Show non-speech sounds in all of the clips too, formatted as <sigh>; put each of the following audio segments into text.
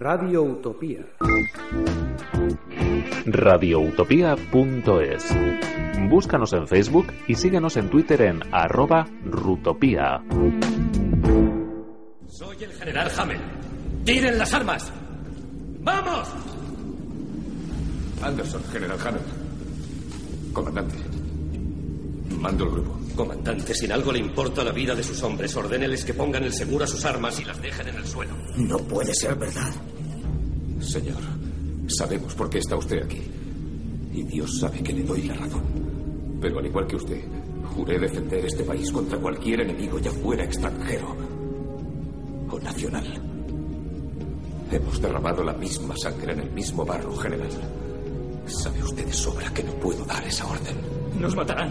Radio Utopía. radioutopía.es. Búscanos en Facebook y síguenos en Twitter en arroba rutopía. Soy el general Hamel. ¡Tiren las armas! ¡Vamos! Anderson, General Hamel. Comandante. Mando el grupo. Comandante, si en algo le importa la vida de sus hombres, ordéneles que pongan el seguro a sus armas y las dejen en el suelo. No puede ser verdad. Señor, sabemos por qué está usted aquí. Y Dios sabe que le doy la razón. Pero al igual que usted, juré defender este país contra cualquier enemigo, ya fuera extranjero o nacional. Hemos derramado la misma sangre en el mismo barro, general. Sabe usted de sobra que no puedo dar esa orden. Nos matarán.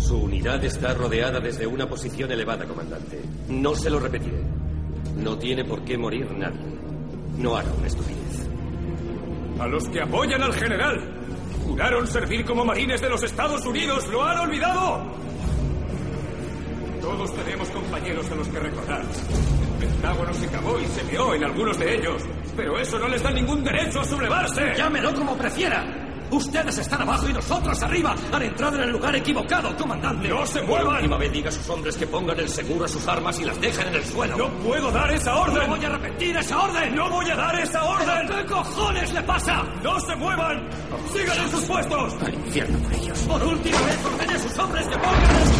Su unidad está rodeada desde una posición elevada, comandante. No se lo repetiré. No tiene por qué morir nadie. No haga una estupidez. A los que apoyan al general. Juraron servir como marines de los Estados Unidos. ¿Lo han olvidado? Todos tenemos compañeros a los que recordar. El Pentágono se cavó y se vio en algunos de ellos. Pero eso no les da ningún derecho a sublevarse. Llámelo como prefiera. Ustedes están abajo y nosotros arriba. Han entrado en el lugar equivocado, comandante. ¡No se Por muevan! última vez diga a sus hombres que pongan el seguro a sus armas y las dejen en el suelo. ¡No puedo dar esa orden! ¡No voy a repetir esa orden! ¡No voy a dar esa orden! ¿Qué cojones le pasa? ¡No se muevan! ¡Sigan en sus puestos! Al infierno por ellos. Por última vez ordene a sus hombres que pongan...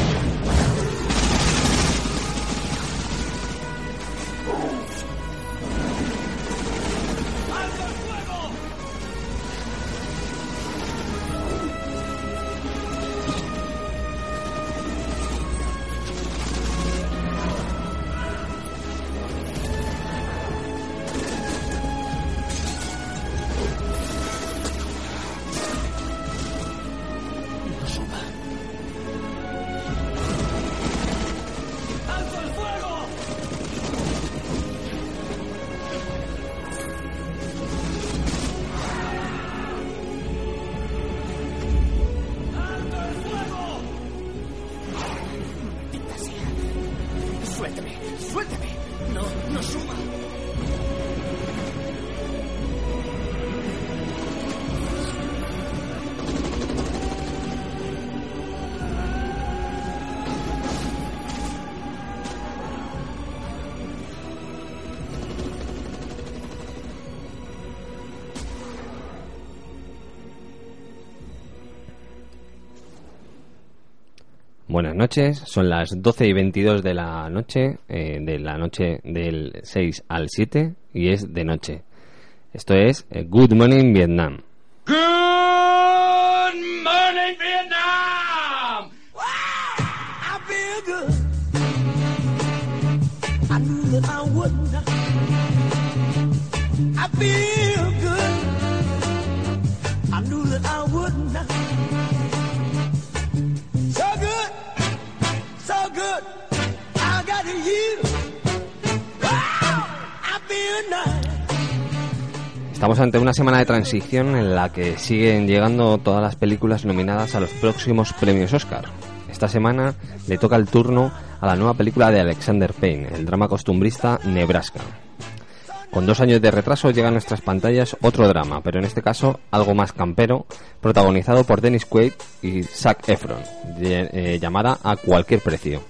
Buenas noches, son las 12 y 22 de la noche, eh, de la noche del 6 al 7 y es de noche. Esto es eh, Good Morning Vietnam. Good Estamos ante una semana de transición en la que siguen llegando todas las películas nominadas a los próximos premios Oscar. Esta semana le toca el turno a la nueva película de Alexander Payne, el drama costumbrista Nebraska. Con dos años de retraso llega a nuestras pantallas otro drama, pero en este caso algo más campero, protagonizado por Dennis Quaid y Zac Efron, eh, llamada A cualquier precio.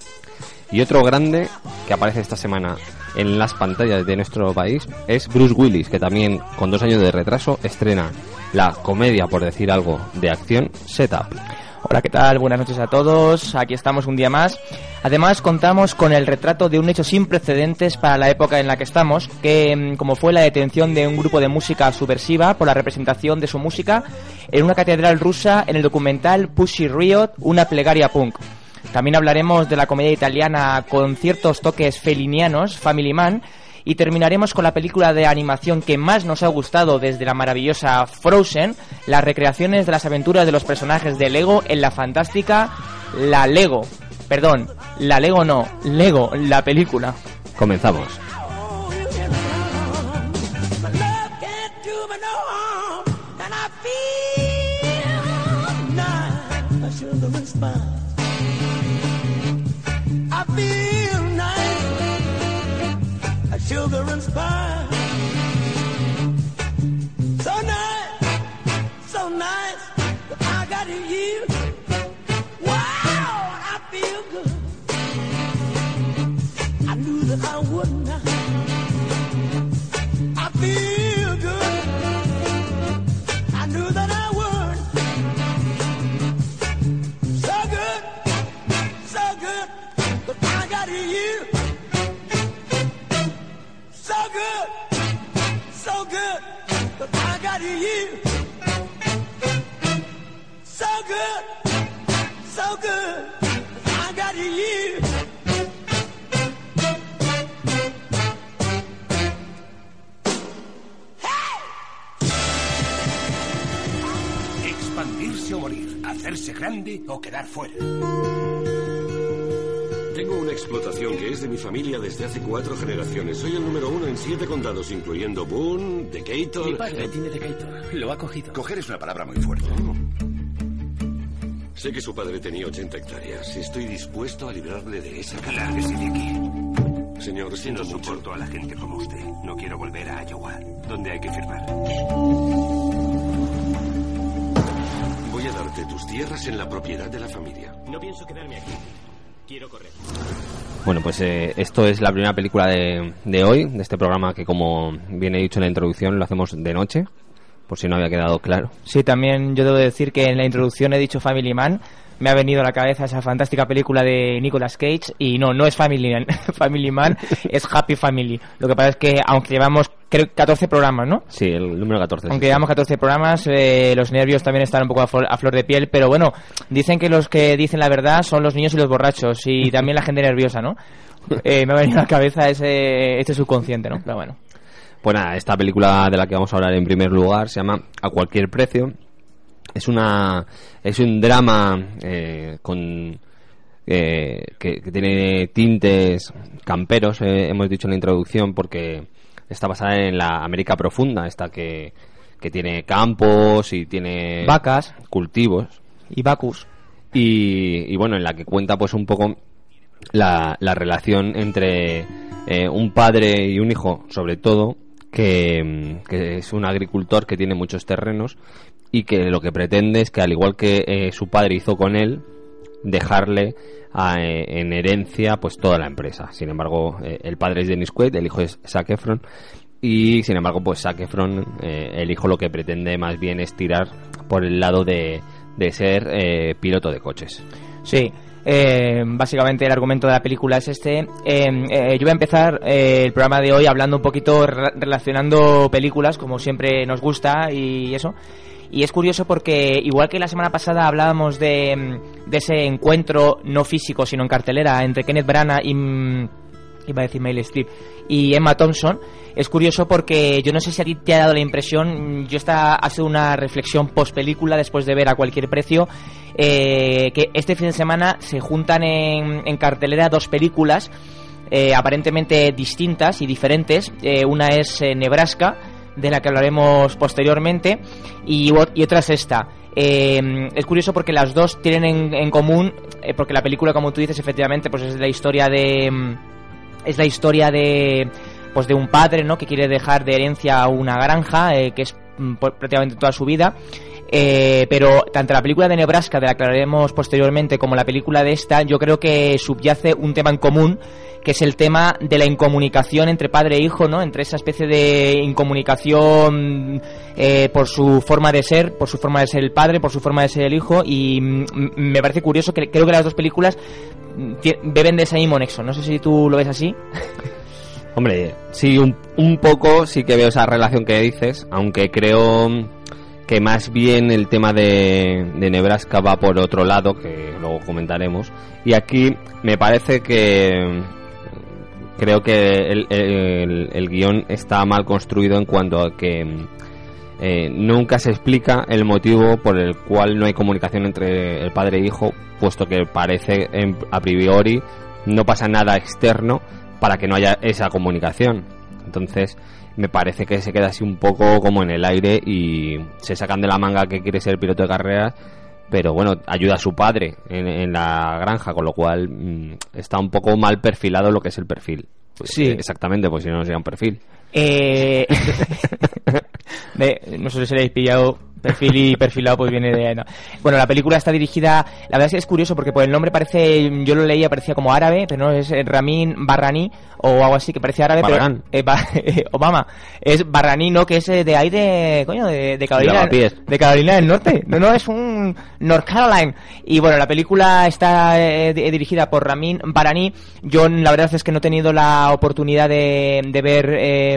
Y otro grande que aparece esta semana en las pantallas de nuestro país es Bruce Willis, que también con dos años de retraso estrena la comedia, por decir algo, de acción Setup. Hola, ¿qué tal? Buenas noches a todos. Aquí estamos un día más. Además, contamos con el retrato de un hecho sin precedentes para la época en la que estamos, que mm, como fue la detención de un grupo de música subversiva por la representación de su música en una catedral rusa en el documental Pussy Riot, una plegaria punk. También hablaremos de la comedia italiana con ciertos toques felinianos, Family Man, y terminaremos con la película de animación que más nos ha gustado desde la maravillosa Frozen, las recreaciones de las aventuras de los personajes de Lego en la fantástica La Lego. Perdón, La Lego no, Lego, la película. Comenzamos. Feel nice. Hacerse grande o quedar fuera. Tengo una explotación que es de mi familia desde hace cuatro generaciones. Soy el número uno en siete condados, incluyendo Boone, Decatur. Mi padre tiene Decatur. Lo ha cogido. Coger es una palabra muy fuerte. Sé que su padre tenía 80 hectáreas. Estoy dispuesto a librarle de esa cara. De aquí. Señor, siento No mucho. soporto a la gente como usted. No quiero volver a Iowa, donde hay que firmar. Darte tus tierras en la propiedad de la familia. No pienso quedarme aquí. Quiero correr. Bueno, pues eh, esto es la primera película de, de hoy, de este programa que como bien he dicho en la introducción lo hacemos de noche, por si no había quedado claro. Sí, también yo debo decir que en la introducción he dicho Family Man. Me ha venido a la cabeza esa fantástica película de Nicolas Cage y no, no es Family Man, <laughs> Family Man, es Happy Family. Lo que pasa es que aunque llevamos creo 14 programas, ¿no? Sí, el número 14. sí, Aunque sí. llevamos 14 programas, eh, los nervios también están un poco a flor, a flor de piel, pero bueno, dicen que los que dicen la verdad son los niños y los borrachos y <laughs> también la gente nerviosa, ¿no? Eh, me ha venido a la cabeza ese, este subconsciente, ¿no? Pero bueno. Pues nada, esta película de la que vamos a hablar en primer lugar se llama A cualquier precio. Es una es un drama eh, con eh, que, que tiene tintes camperos, eh, hemos dicho en la introducción, porque está basada en la América profunda, esta que, que tiene campos y tiene Vacas. cultivos Y Bacus. y, y bueno, en la que cuenta pues un poco la, la relación entre eh, un padre y un hijo, sobre todo, que, es un agricultor que tiene muchos terrenos y que lo que pretende es que al igual que eh, su padre hizo con él, dejarle a, eh, en herencia pues toda la empresa. Sin embargo, eh, el padre es Dennis Quaid, el hijo es Zac y sin embargo pues Zac eh, el hijo lo que pretende más bien es tirar por el lado de, de ser piloto de coches. Sí, eh, básicamente el argumento de la película es este. Eh, eh, yo voy a empezar eh, el programa de hoy hablando un poquito, re- relacionando películas, como siempre nos gusta y eso. Y es curioso porque, igual que la semana pasada hablábamos de, mm, de ese encuentro no físico, sino en cartelera, entre Kenneth Branagh y. mm, iba a decir Meryl Streep y Emma Thompson es curioso porque yo no sé si a ti te ha dado la impresión mm, yo esta ha sido una reflexión post película después de ver a cualquier precio eh, que este fin de semana se juntan en, en cartelera dos películas eh, aparentemente distintas y diferentes Eh, una es eh, Nebraska de la que hablaremos posteriormente y, ot- y otra es esta es curioso porque las dos tienen en, en común, porque la película, como tú dices, efectivamente, pues es la historia de. Es la historia de. Pues de un padre, ¿no? Que quiere dejar de herencia una granja, eh, que es mm, prácticamente toda su vida. Eh, pero tanto la película de Nebraska, de la que hablaremos posteriormente, como la película de esta, yo creo que subyace un tema en común, que es el tema de la incomunicación entre padre e hijo, ¿no? Entre esa especie de incomunicación eh, por su forma de ser, por su forma de ser el padre, por su forma de ser el hijo, y me parece curioso que creo que las dos películas mm, beben de ese mismo nexo. No sé si tú lo ves así. <laughs> Hombre, sí, un, un poco sí que veo esa relación que dices, aunque creo que más bien el tema de, Nebraska va por otro lado, que luego comentaremos. Y aquí me parece que creo que el, el- el guion está mal construido en cuanto a que eh, nunca se explica el motivo por el cual no hay comunicación entre el padre e hijo, puesto que parece en- a priori no pasa nada externo para que no haya esa comunicación. Entonces, me parece que se queda así un poco como en el aire y se sacan de la manga que quiere ser piloto de carreras, pero bueno, ayuda a su padre en, en la granja, con lo cual mm, está un poco mal perfilado lo que es el perfil. Pues, Sí. exactamente, pues si no, no sería un perfil. Eh... <laughs> no sé si le habéis pillado perfil y perfilado pues viene de no. bueno la película está dirigida la verdad es que es curioso porque por el nombre parece yo lo leía parecía como árabe pero no es eh, Ramin Barrani o algo así que parece árabe Barragán. pero eh, Ba- eh, <laughs> Obama. Es Barrani no que es eh, de ahí de coño de, de Carolina de Carolina del Norte. No no es un North Carolina. Y bueno la película está eh, di- dirigida por Ramin Barani yo la verdad es que no he tenido la oportunidad de, de ver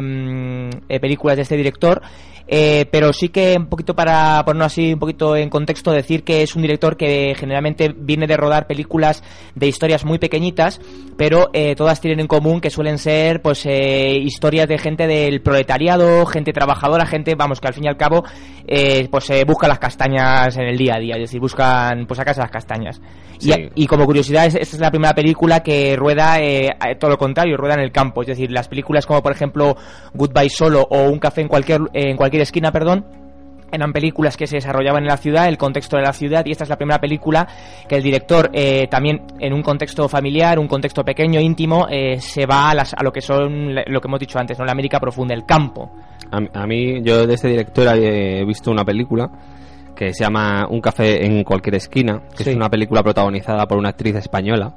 mm, eh, películas de este director eh, pero sí que un poquito para ponernos así un poquito en contexto, decir que es un director que generalmente viene de rodar películas de historias muy pequeñitas, pero eh, todas tienen en común que suelen ser pues eh, historias de gente del proletariado, gente trabajadora, gente, vamos, que al fin y al cabo eh, pues eh, busca las castañas en el día a día, es decir, buscan pues sacarse las castañas. Y- Sí. Y, como curiosidad, es- esta es la primera película que rueda eh, a- todo lo contrario, rueda en el campo, es decir, las películas como por ejemplo Goodbye Solo o Un café en cualquier en cualquier esquina, perdón, eran películas que se desarrollaban en la ciudad, el contexto de la ciudad, y esta es la primera película que el director, eh, también en un contexto familiar, un contexto pequeño, íntimo, eh, se va a, las- a lo que son, lo que hemos dicho antes, ¿no? la América profunda, el campo. A, a mí, yo de este director he visto una película que se llama Un café en cualquier esquina, que Sí. es una película protagonizada por una actriz española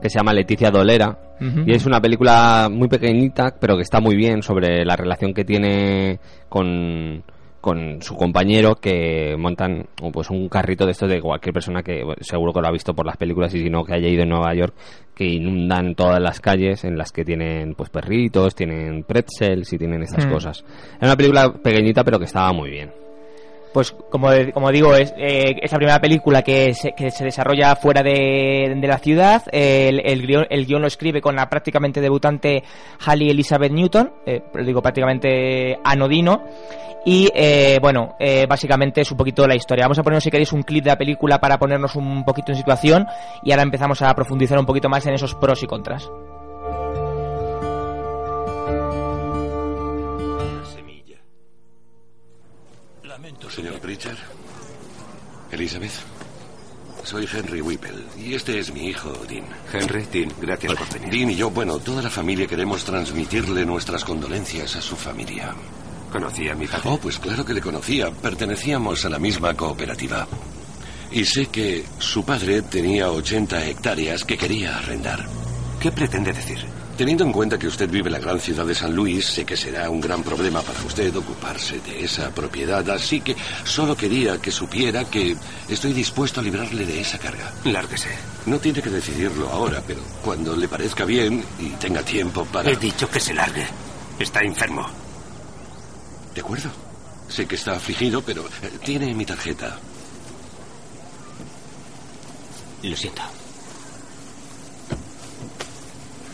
que se llama Leticia Dolera. Y es una película muy pequeñita, pero que está muy bien sobre la relación que tiene con, con su compañero que montan pues un carrito de estos de cualquier persona que bueno, seguro que lo ha visto por las películas y si no que haya ido en Nueva York que inundan todas las calles en las que tienen pues perritos, tienen pretzels y tienen estas Mm. cosas. Es una película pequeñita pero que estaba muy bien. Pues como, como digo, es, eh, la primera película que se, que se desarrolla fuera de, de la ciudad. El, el, guion, lo escribe con la prácticamente debutante Halle Elizabeth Newton, eh, digo prácticamente anodino. Y eh, bueno, eh, básicamente es un poquito la historia. Vamos a ponernos, si queréis, un clip de la película para ponernos un poquito en situación y ahora empezamos a profundizar un poquito más en esos pros y contras. Señor Pritchard. Elizabeth. Soy Henry Whipple y este es mi hijo, Dean. Henry, Dean, gracias por venir. Dean y yo, bueno, toda la familia queremos transmitirle nuestras condolencias a su familia. ¿Conocía a mi padre? Oh, pues claro que le conocía. Pertenecíamos a la misma cooperativa. Y sé que su padre tenía 80 hectáreas que quería arrendar. ¿Qué pretende decir? Teniendo en cuenta que usted vive en la gran ciudad de San Luis, sé que será un gran problema para usted ocuparse de esa propiedad, así que solo quería que supiera que estoy dispuesto a librarle de esa carga. Lárguese. No tiene que decidirlo ahora, pero cuando le parezca bien y tenga tiempo para... He dicho que se largue. Está enfermo. De acuerdo. Sé que está afligido, pero eh, tiene mi tarjeta. Lo siento.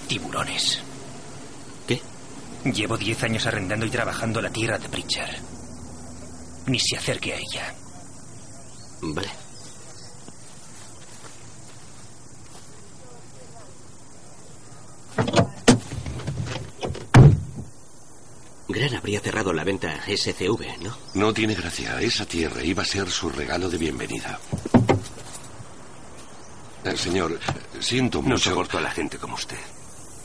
Tiburones. ¿Qué? Llevo diez años arrendando y trabajando la tierra de Pritchard. Ni se acerque a ella. Vale. Gran habría cerrado la venta a SCV, ¿no? No tiene gracia. Esa tierra iba a ser su regalo de bienvenida. Eh, señor, siento No mucho. soporto a la gente como usted.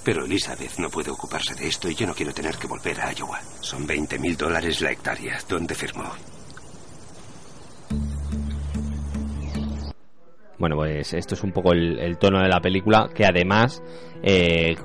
Pero Elizabeth no puede ocuparse de esto y yo no quiero tener que volver a Iowa. Son 20 mil dólares la hectárea. ¿Dónde firmó? Bueno, pues esto es un poco el, tono de la película, que además, eh,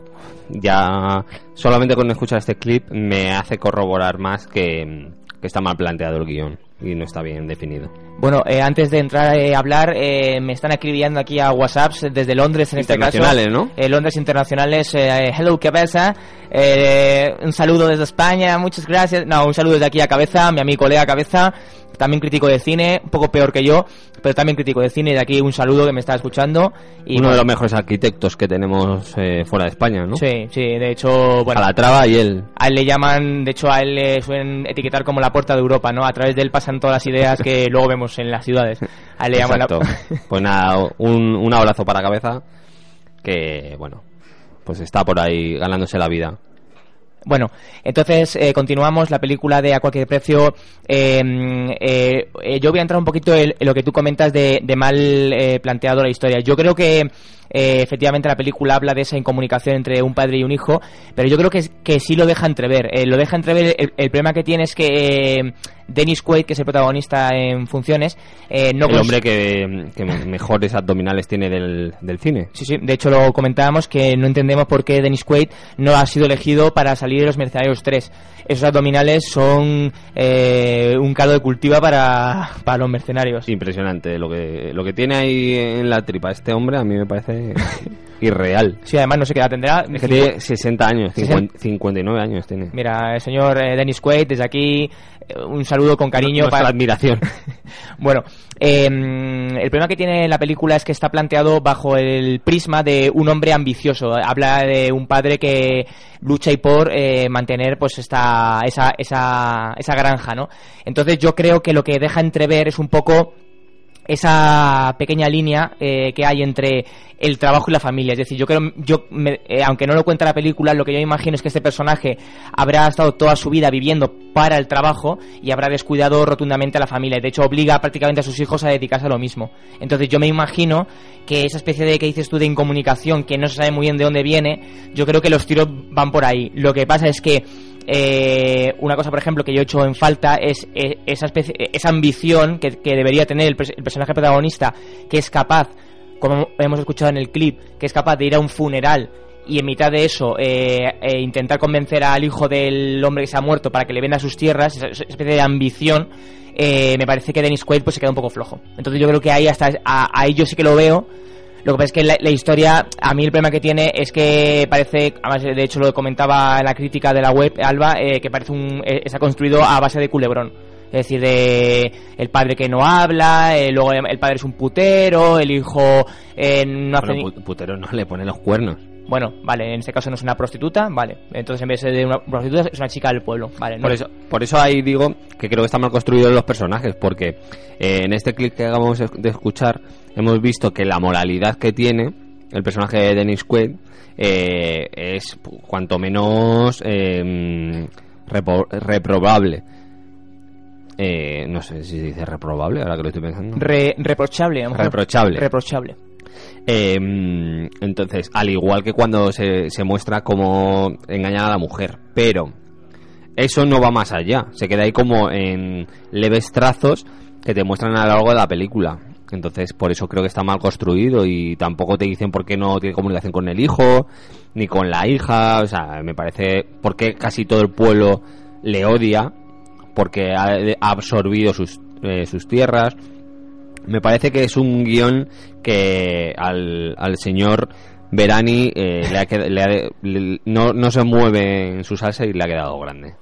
ya solamente con escuchar este clip me hace corroborar más que, que está mal planteado el guion y no está bien definido. Bueno, eh, antes de entrar eh, a hablar, eh, me están escribiendo aquí a WhatsApps desde Londres en este caso. Internacionales, ¿no? Eh, Londres internacionales. eh, hello, cabeza. Eh, un saludo desde España, muchas gracias. No, un saludo desde aquí a Cabeza, mi amigo colega Cabeza, también crítico de cine, un poco peor que yo, pero también crítico de cine. Y de aquí un saludo que me está escuchando. Y Uno de bueno, los mejores arquitectos que tenemos eh, fuera de España, ¿no? Sí, sí, de hecho, bueno. Calatrava y él. A él le llaman, de hecho a él le suelen etiquetar como la puerta de Europa, ¿no? A través de él pasan todas las ideas que <laughs> luego vemos en las ciudades. A él le llaman la... Exacto. <laughs> Pues nada, un, un abrazo para cabeza que, bueno, pues está por ahí ganándose la vida. Bueno, entonces eh, continuamos la película de A cualquier precio. Eh, eh, eh, yo voy a entrar un poquito en, en lo que tú comentas de, de mal planteado la historia. Yo creo que eh, efectivamente la película habla de esa incomunicación entre un padre y un hijo, pero yo creo que, que sí lo deja entrever. Lo deja entrever. El, el problema que tiene es que eh, Dennis Quaid, que es el protagonista en funciones, eh, no el hombre que, que mejores abdominales tiene del, del cine. Sí, sí, de hecho lo comentábamos que no entendemos por qué Dennis Quaid no ha sido elegido para salir de los Mercenarios 3. Esos abdominales son eh, un caldo de cultiva para, para los mercenarios. Impresionante. Lo que, lo que tiene ahí en la tripa este hombre a mí me parece <laughs> irreal. Sí, además no sé qué edad tendrá. Es que tiene 60 años, 60. 59 años tiene. Mira, el señor eh, Dennis Quaid, desde aquí un saludo con cariño Nuestra para admiración. <laughs> Bueno, eh, el problema que tiene la película es que está planteado bajo el prisma de un hombre ambicioso. Habla de un padre que lucha y por eh, mantener pues esta esa, esa, esa granja, ¿no? Entonces yo creo que lo que deja entrever es un poco esa pequeña línea eh, que hay entre el trabajo y la familia. Es decir, yo creo, yo me- eh, aunque no lo cuenta la película, lo que yo imagino es que este personaje habrá estado toda su vida viviendo para el trabajo y habrá descuidado rotundamente a la familia. De hecho, obliga prácticamente a sus hijos a dedicarse a lo mismo. Entonces, yo me imagino que esa especie de que dices tú de incomunicación, que no se sabe muy bien de dónde viene, yo creo que los tiros van por ahí. Lo que pasa es que eh, una cosa, por ejemplo, que yo he hecho en falta es eh, esa, especie, esa ambición que, que debería tener el, pers- el personaje protagonista, que es capaz, como hemos escuchado en el clip, que es capaz de ir a un funeral y en mitad de eso eh, eh, intentar convencer al hijo del hombre que se ha muerto para que le venda sus tierras, esa, especie de ambición, eh, me parece que Dennis Quaid pues se queda un poco flojo. Entonces yo creo que ahí hasta a- yo sí que lo veo. Lo que pasa es que la, la historia, a mí el problema que tiene es que parece, además de hecho lo comentaba en la crítica de la web, Alba, eh, que parece un, eh, está construido a base de culebrón. Es decir, de el padre que no habla, eh, luego el padre es un putero, el hijo eh, no hace Bueno, putero no le pone los cuernos. Bueno, vale, en este caso no es una prostituta, vale. Entonces en vez de una prostituta es una chica del pueblo, vale. no- Por eso, por eso ahí digo que creo que están mal construidos los personajes, porque eh, en este clip que acabamos de escuchar hemos visto que la moralidad que tiene el personaje de Dennis Quaid eh, es cuanto menos eh, repo- reprobable. Eh, no sé si se dice reprobable, ahora que lo estoy pensando. Re- reprochable, a lo mejor. Reprochable. Reprochable. Eh, entonces, al igual que cuando se, se muestra como engañar a la mujer, pero eso no va más allá, se queda ahí como en leves trazos que te muestran a lo largo de la película. Entonces, por eso creo que está mal construido y tampoco te dicen por qué no tiene comunicación con el hijo, ni con la hija, o sea, me parece porque casi todo el pueblo le odia, porque ha, absorbido sus, eh, sus tierras, me parece que es un guion que al, señor Verani eh, le ha le ha- no, no se mueve en su salsa y le ha quedado grande.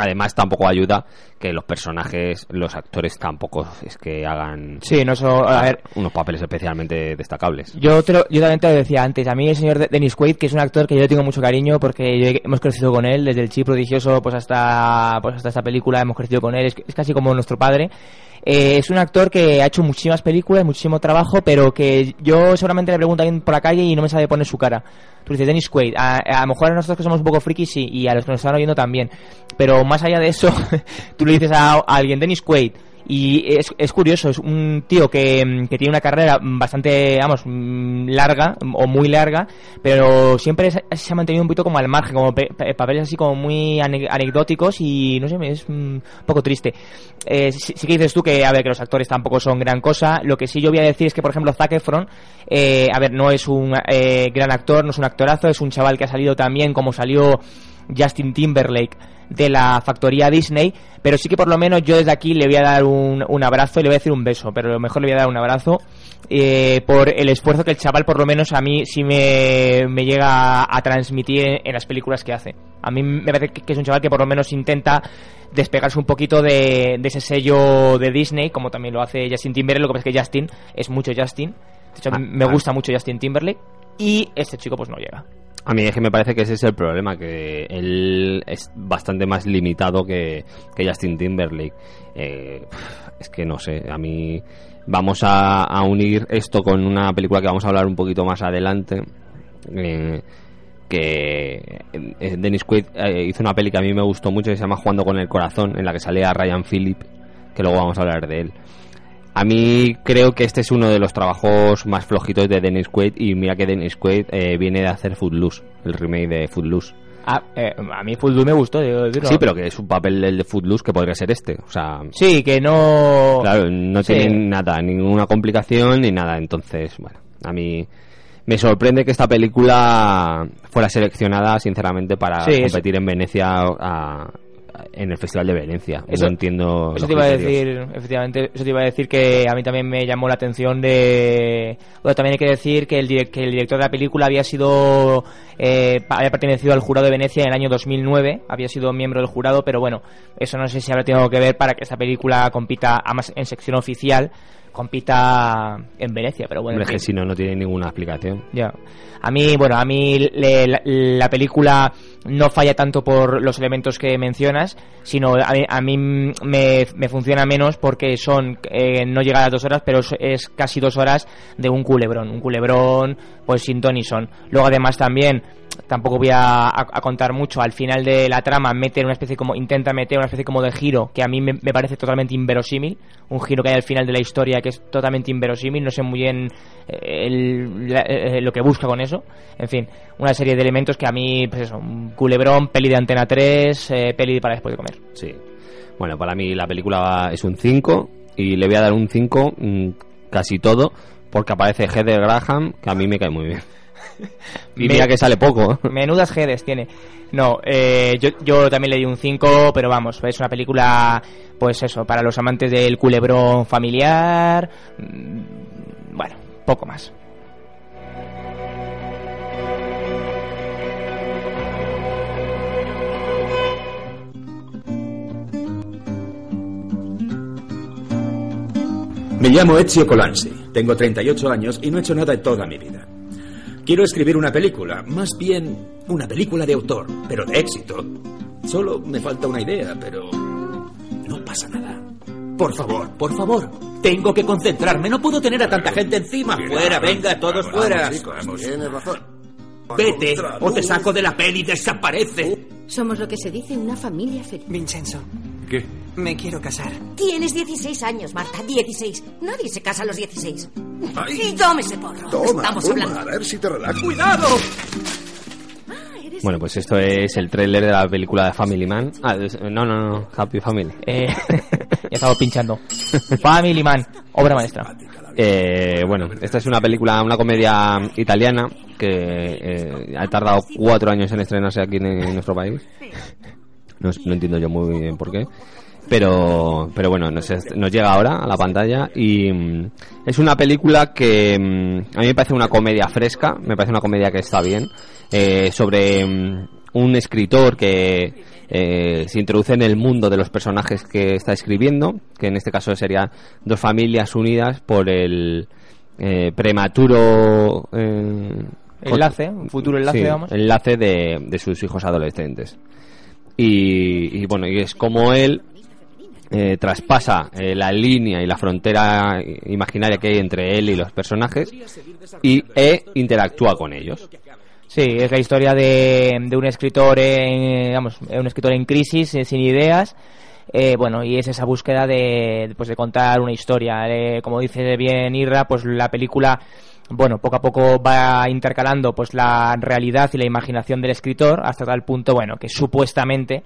Además, tampoco ayuda que los personajes, los actores tampoco es que hagan Sí, no so- a ver. unos papeles especialmente destacables. Yo, te lo- yo también te lo decía antes, a mí el señor De- Dennis Quaid, que es un actor que yo le tengo mucho cariño porque yo- hemos crecido con él, desde el Chi prodigioso pues hasta, pues hasta esta película hemos crecido con él, es, es casi como nuestro padre. Eh, es un actor que ha hecho muchísimas películas, muchísimo trabajo, pero que yo seguramente le pregunto a alguien por la calle y no me sabe poner su cara. Tú dices, Dennis Quaid, a, a lo mejor a nosotros que somos un poco frikis sí, y a los que nos están oyendo también. Pero más allá de eso, <laughs> tú le dices a, a alguien, Dennis Quaid, y es, es curioso, es un tío que, mm, que tiene una carrera bastante, vamos, mm, larga o muy larga, pero siempre se, ha mantenido un poquito como al margen, como pe- pe- papeles así como muy ane- anecdóticos y no sé, es mm, un poco triste. Eh, sí, sí que dices tú que, a ver, que los actores tampoco son gran cosa. Lo que sí yo voy a decir es que, por ejemplo, Zac Efron, eh, a ver, no es un eh, gran actor, no es un actorazo, es un chaval que ha salido también como salió Justin Timberlake de la factoría Disney, pero sí que por lo menos yo desde aquí le voy a dar un, un abrazo y le voy a decir un beso, pero lo mejor le voy a dar un abrazo eh, por el esfuerzo que el chaval por lo menos a mí sí me, me llega a, a transmitir en, en las películas que hace. A mí me parece que, que es un chaval que por lo menos intenta despegarse un poquito de, de ese sello de Disney, como también lo hace Justin Timberlake, lo que pasa es que Justin es mucho Justin, de hecho, Ah, me ah. gusta mucho Justin Timberlake, y este chico pues no llega. A mí es que me parece que ese es el problema, que él es bastante más limitado que, que Justin Timberlake. Eh, es que no sé, a mí vamos a, unir esto con una película que vamos a hablar un poquito más adelante. eh, que eh, Dennis Quaid eh, hizo una peli que a mí me gustó mucho que se llama Jugando con el Corazón, en la que salía Ryan Phillip, que luego vamos a hablar de él. A mí creo que este es uno de los trabajos más flojitos de Dennis Quaid y mira que Dennis Quaid eh, viene de hacer Footloose, el remake de Footloose. Ah, eh, a mí Doom me gustó, debo decirlo. Sí, pero que es un papel el de Footloose que podría ser este. O sea, Sí, que no... claro, no Sí. tiene nada, ninguna complicación ni nada. Entonces, bueno, a mí me sorprende que esta película fuera seleccionada, sinceramente, para Sí, es- competir en Venecia a- en el Festival de Venecia. Eso- no entiendo. Eso te iba a decir, efectivamente, eso te iba a decir que a mí también me llamó la atención de... Bueno, también hay que decir que el, que el director de la película había sido... eh, había pertenecido al jurado de Venecia en el año 2009, había sido miembro del jurado, pero bueno, eso no sé si habrá tenido que ver para que esta película compita, además en sección oficial, compita en Venecia, pero bueno... Hombre, en es que fin. si no, no tiene ninguna explicación. Ya. A mí, bueno, a mí le- la, la película no falla tanto por los elementos que mencionas, sino a mí, a mí me, me funciona menos porque son, eh, no llega a las dos horas, pero es, casi dos horas de un culebrón. Un culebrón, pues sin ton ni son. Luego, además, también, tampoco voy a, contar mucho, al final de la trama mete una especie como, intenta meter una especie como de giro que a mí me, parece totalmente inverosímil. Un giro que hay al final de la historia que es totalmente inverosímil, no sé muy bien eh, el- eh, lo que busca con eso. En fin, una serie de elementos que a mí, pues eso, un culebrón, peli de Antena 3, eh, peli para después de comer. Sí. Bueno, para mí la película es un 5 y le voy a dar un 5 mm, casi todo porque aparece Heather Graham, que a mí me cae muy bien. <laughs> Y Me- mira que sale poco. Menudas jedes tiene. No, eh, yo, yo también le di un 5, pero vamos, es una película, pues eso, para los amantes del culebrón familiar. mm, Bueno, poco más. Me llamo Ezio Colanzi, tengo 38 años y no he hecho nada en toda mi vida. Quiero escribir una película, más bien una película de autor, pero de éxito. Solo me falta una idea, pero no pasa nada. Por favor, por favor. Tengo que concentrarme, no puedo tener a tanta gente encima. Fuera, venga, todos fuera. Tienes razón. Vete, o te saco de la peli y desaparece. Somos lo que se dice una familia feliz. Vincenzo, ¿Qué? me quiero casar. Tienes 16 años, Marta, 16. Nadie se casa a los 16. Y tome ese porro. Toma, Estamos hablando. a ver si te relajas. ¡Cuidado! Bueno, pues esto es el tráiler de la película de Family Man. Ah, no, no, no, Happy Family. Eh, <laughs> ya estamos pinchando. Family Man, obra maestra. Eh, bueno, esta es una película, una comedia italiana que eh, ha tardado cuatro años en estrenarse aquí en, en nuestro país. No, no entiendo yo muy bien por qué. Pero, pero bueno, nos, nos llega ahora a la pantalla y mm, es una película que mm, a mí me parece una comedia fresca, me parece una comedia que está bien, eh, sobre mm, un escritor que eh, se introduce en el mundo de los personajes que está escribiendo, que en este caso serían dos familias unidas por el eh, prematuro eh, Enlace, un futuro enlace, sí, digamos. enlace de, de sus hijos adolescentes. Y, y bueno, y es como él eh, traspasa eh, la línea y la frontera imaginaria que hay entre él y los personajes y e interactúa con ellos. Sí, es la historia de, de un escritor en, digamos, un escritor en crisis, eh, sin ideas. Eh, bueno, y es esa búsqueda de, pues de contar una historia. Eh, como dice bien Irra, pues la película, bueno, poco a poco va intercalando pues la realidad y la imaginación del escritor hasta tal punto, bueno, que supuestamente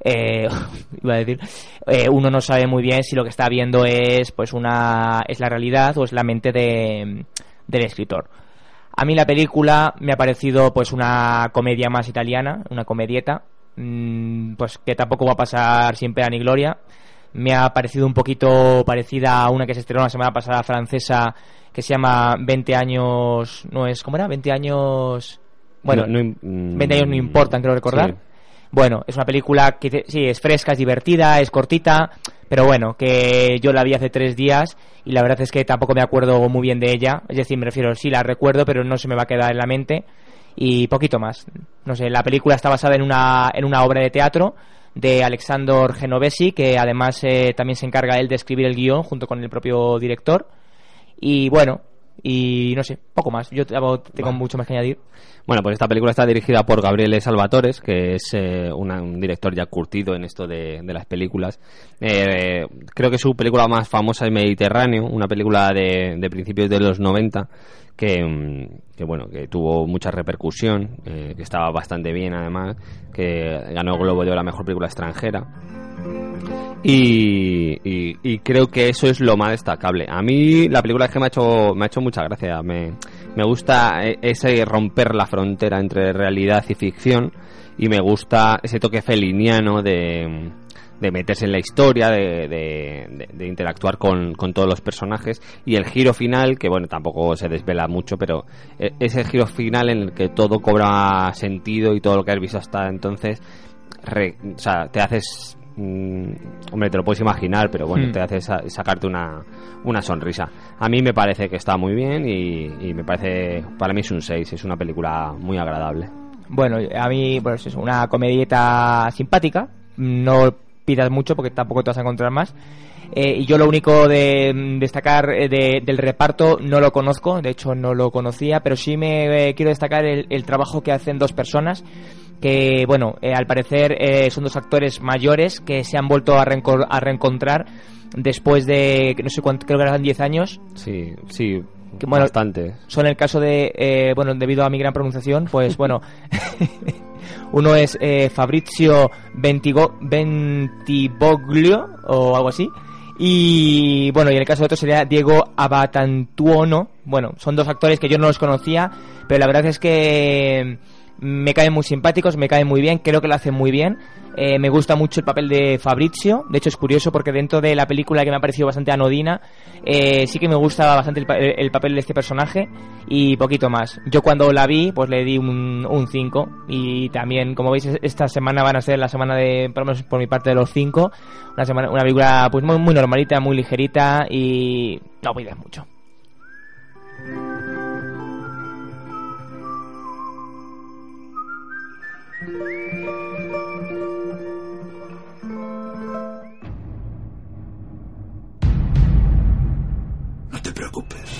eh, <laughs> iba a decir eh, uno no sabe muy bien si lo que está viendo es pues una es la realidad o es la mente de, del escritor a mí la película me ha parecido pues una comedia más italiana, una comedieta, mm, pues que tampoco va a pasar sin pena ni gloria. Me ha parecido un poquito parecida a una que se estrenó la semana pasada francesa que se llama 20 años, no es, ¿cómo era? 20 años... Bueno, No- no im- mm, 20 años no importan, creo recordar. sí. Bueno, es una película que sí, es fresca, es divertida, es cortita, pero bueno, que yo la vi hace tres días y la verdad es que tampoco me acuerdo muy bien de ella. Es decir, me refiero, sí la recuerdo, pero no se me va a quedar en la mente. Y poquito más. No sé, la película está basada en una, en una obra de teatro de Alexander Genovesi, que además eh, también se encarga él de escribir el guion junto con el propio director. Y bueno, y no sé, poco más. Yo tengo mucho más que añadir. Bueno, pues esta película está dirigida por Gabriele Salvatores, que es eh, una- un director ya curtido en esto de, de las películas. Eh, creo que su película más famosa es Mediterráneo, una película de, de principios de los 90 que, mm, que, bueno, que tuvo mucha repercusión, eh, que estaba bastante bien además, que ganó Globo de Oro a Mejor Película Extranjera. Y creo que eso es lo más destacable. A mí la película es que me ha hecho, me ha hecho mucha gracia. Me, me gusta eh, ese romper la frontera entre realidad y ficción y me gusta ese toque feliniano de, de meterse en la historia, de, de- interactuar con, con todos los personajes y el giro final, que bueno, tampoco se desvela mucho, pero eh, ese giro final en el que todo cobra sentido y todo lo que has visto hasta entonces, re- o sea, te haces... mm, hombre, te lo puedes imaginar, pero bueno, Hmm. te hace sa- sacarte una, una sonrisa. A mí me parece que está muy bien y, y me parece, para mí es un 6, es una película muy agradable. Bueno, a mí pues es una comedieta simpática. No pidas mucho porque tampoco te vas a encontrar más. Eh, y yo lo único de mm, destacar eh, de- del reparto no lo conozco, de hecho no lo conocía, pero sí me eh, quiero destacar el, el trabajo que hacen dos personas que, bueno, eh, al parecer eh, son dos actores mayores que se han vuelto a, reenco- a reencontrar después de, no sé cuánto, creo que eran 10 años. Sí, sí, que, bueno, bastante. Son el caso de, eh, bueno, debido a mi gran pronunciación, pues <laughs> bueno, uno es eh, Fabrizio Ventiboglio o algo así. Y bueno, y en el caso de otro sería Diego Abatantuono. Bueno, son dos actores que yo no los conocía, pero la verdad es que me caen muy simpáticos, me caen muy bien, creo que lo hacen muy bien. Eh, me gusta mucho el papel de Fabrizio, de hecho es curioso porque dentro de la película que me ha parecido bastante anodina, eh, sí que me gusta bastante el, el papel de este personaje y poquito más. Yo cuando la vi, pues le di un 5 y también, como veis, esta semana van a ser la semana de, por lo menos por mi parte, de los 5. Una, semana, una película pues muy, muy normalita, muy ligerita y no pides mucho. Preocupes.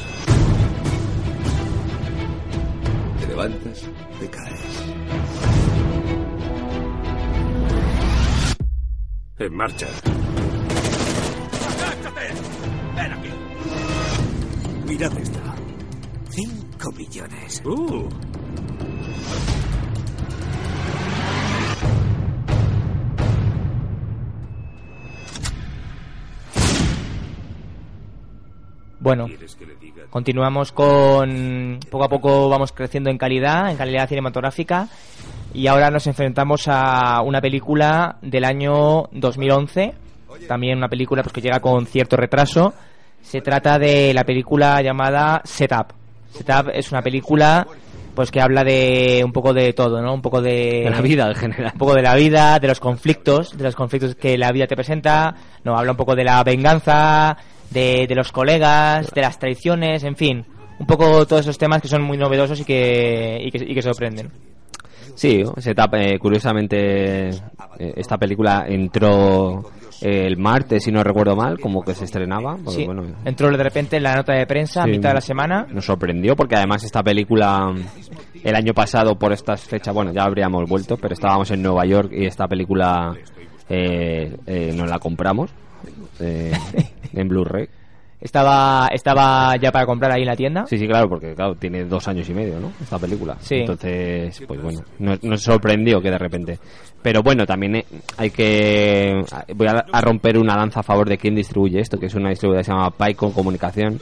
Te levantas, te caes. En marcha. ¡Ven aquí! Mirad esta. Cinco millones. Uh. Bueno, continuamos con. Poco a poco vamos creciendo en calidad, en calidad cinematográfica. Y ahora nos enfrentamos a una película del año 2011. También una película pues, que llega con cierto retraso. Se trata de la película llamada Setup. Setup es una película pues que habla de un poco de todo, ¿no? Un poco de, De la vida en general. un poco de la vida, de los conflictos, de los conflictos que la vida te presenta, no habla un poco de la venganza, de, de los colegas, de las traiciones, en fin, un poco todos esos temas que son muy novedosos y que, y que, y que sorprenden. Sí, Setup, eh, curiosamente eh, esta película entró eh, el martes, si no recuerdo mal, como que se estrenaba. porque, Sí, bueno, entró de repente en la nota de prensa a mitad de la semana. Nos sorprendió porque además esta película el año pasado por estas fechas, bueno, ya habríamos vuelto, pero estábamos en Nueva York y esta película eh, eh, nos la compramos eh, <laughs> en Blu-ray. Estaba, estaba ya para comprar ahí en la tienda. Sí, sí, claro, porque claro, tiene dos años y medio, ¿no? Esta película. Sí. Entonces, pues bueno, nos, nos sorprendió que de repente. Pero bueno, también eh, hay que... Voy a, a romper una lanza a favor de quien distribuye esto, que es una distribuidora que se llama Pycon Comunicación,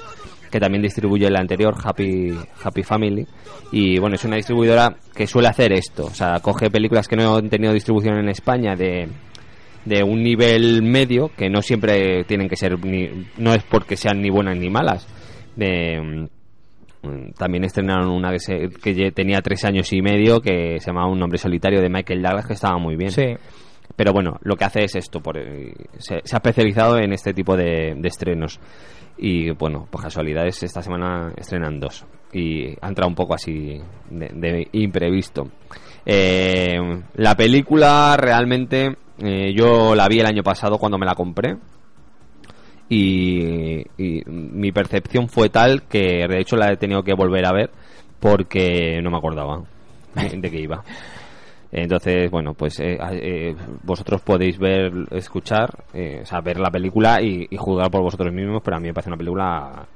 que también distribuye el anterior, Happy, Happy Family. Y bueno, es una distribuidora que suele hacer esto. O sea, coge películas que no han tenido distribución en España de de un nivel medio que no siempre tienen que ser ni, no es porque sean ni buenas ni malas. De, mm, también estrenaron una que, se- que tenía tres años y medio que se llamaba Un nombre solitario de Michael Douglas que estaba muy bien. Sí. pero bueno lo que hace es esto por, eh, se, se ha especializado en este tipo de, de estrenos. Y bueno por casualidades esta semana estrenan dos. Y ha entrado un poco así de, de imprevisto. Eh, la película realmente eh, yo la vi el año pasado cuando me la compré y, mi percepción fue tal que de hecho la he tenido que volver a ver porque no me acordaba de qué iba. Entonces, bueno, pues eh, eh, vosotros podéis ver, escuchar, eh, o sea, ver la película y, y juzgar por vosotros mismos, pero a mí me parece una película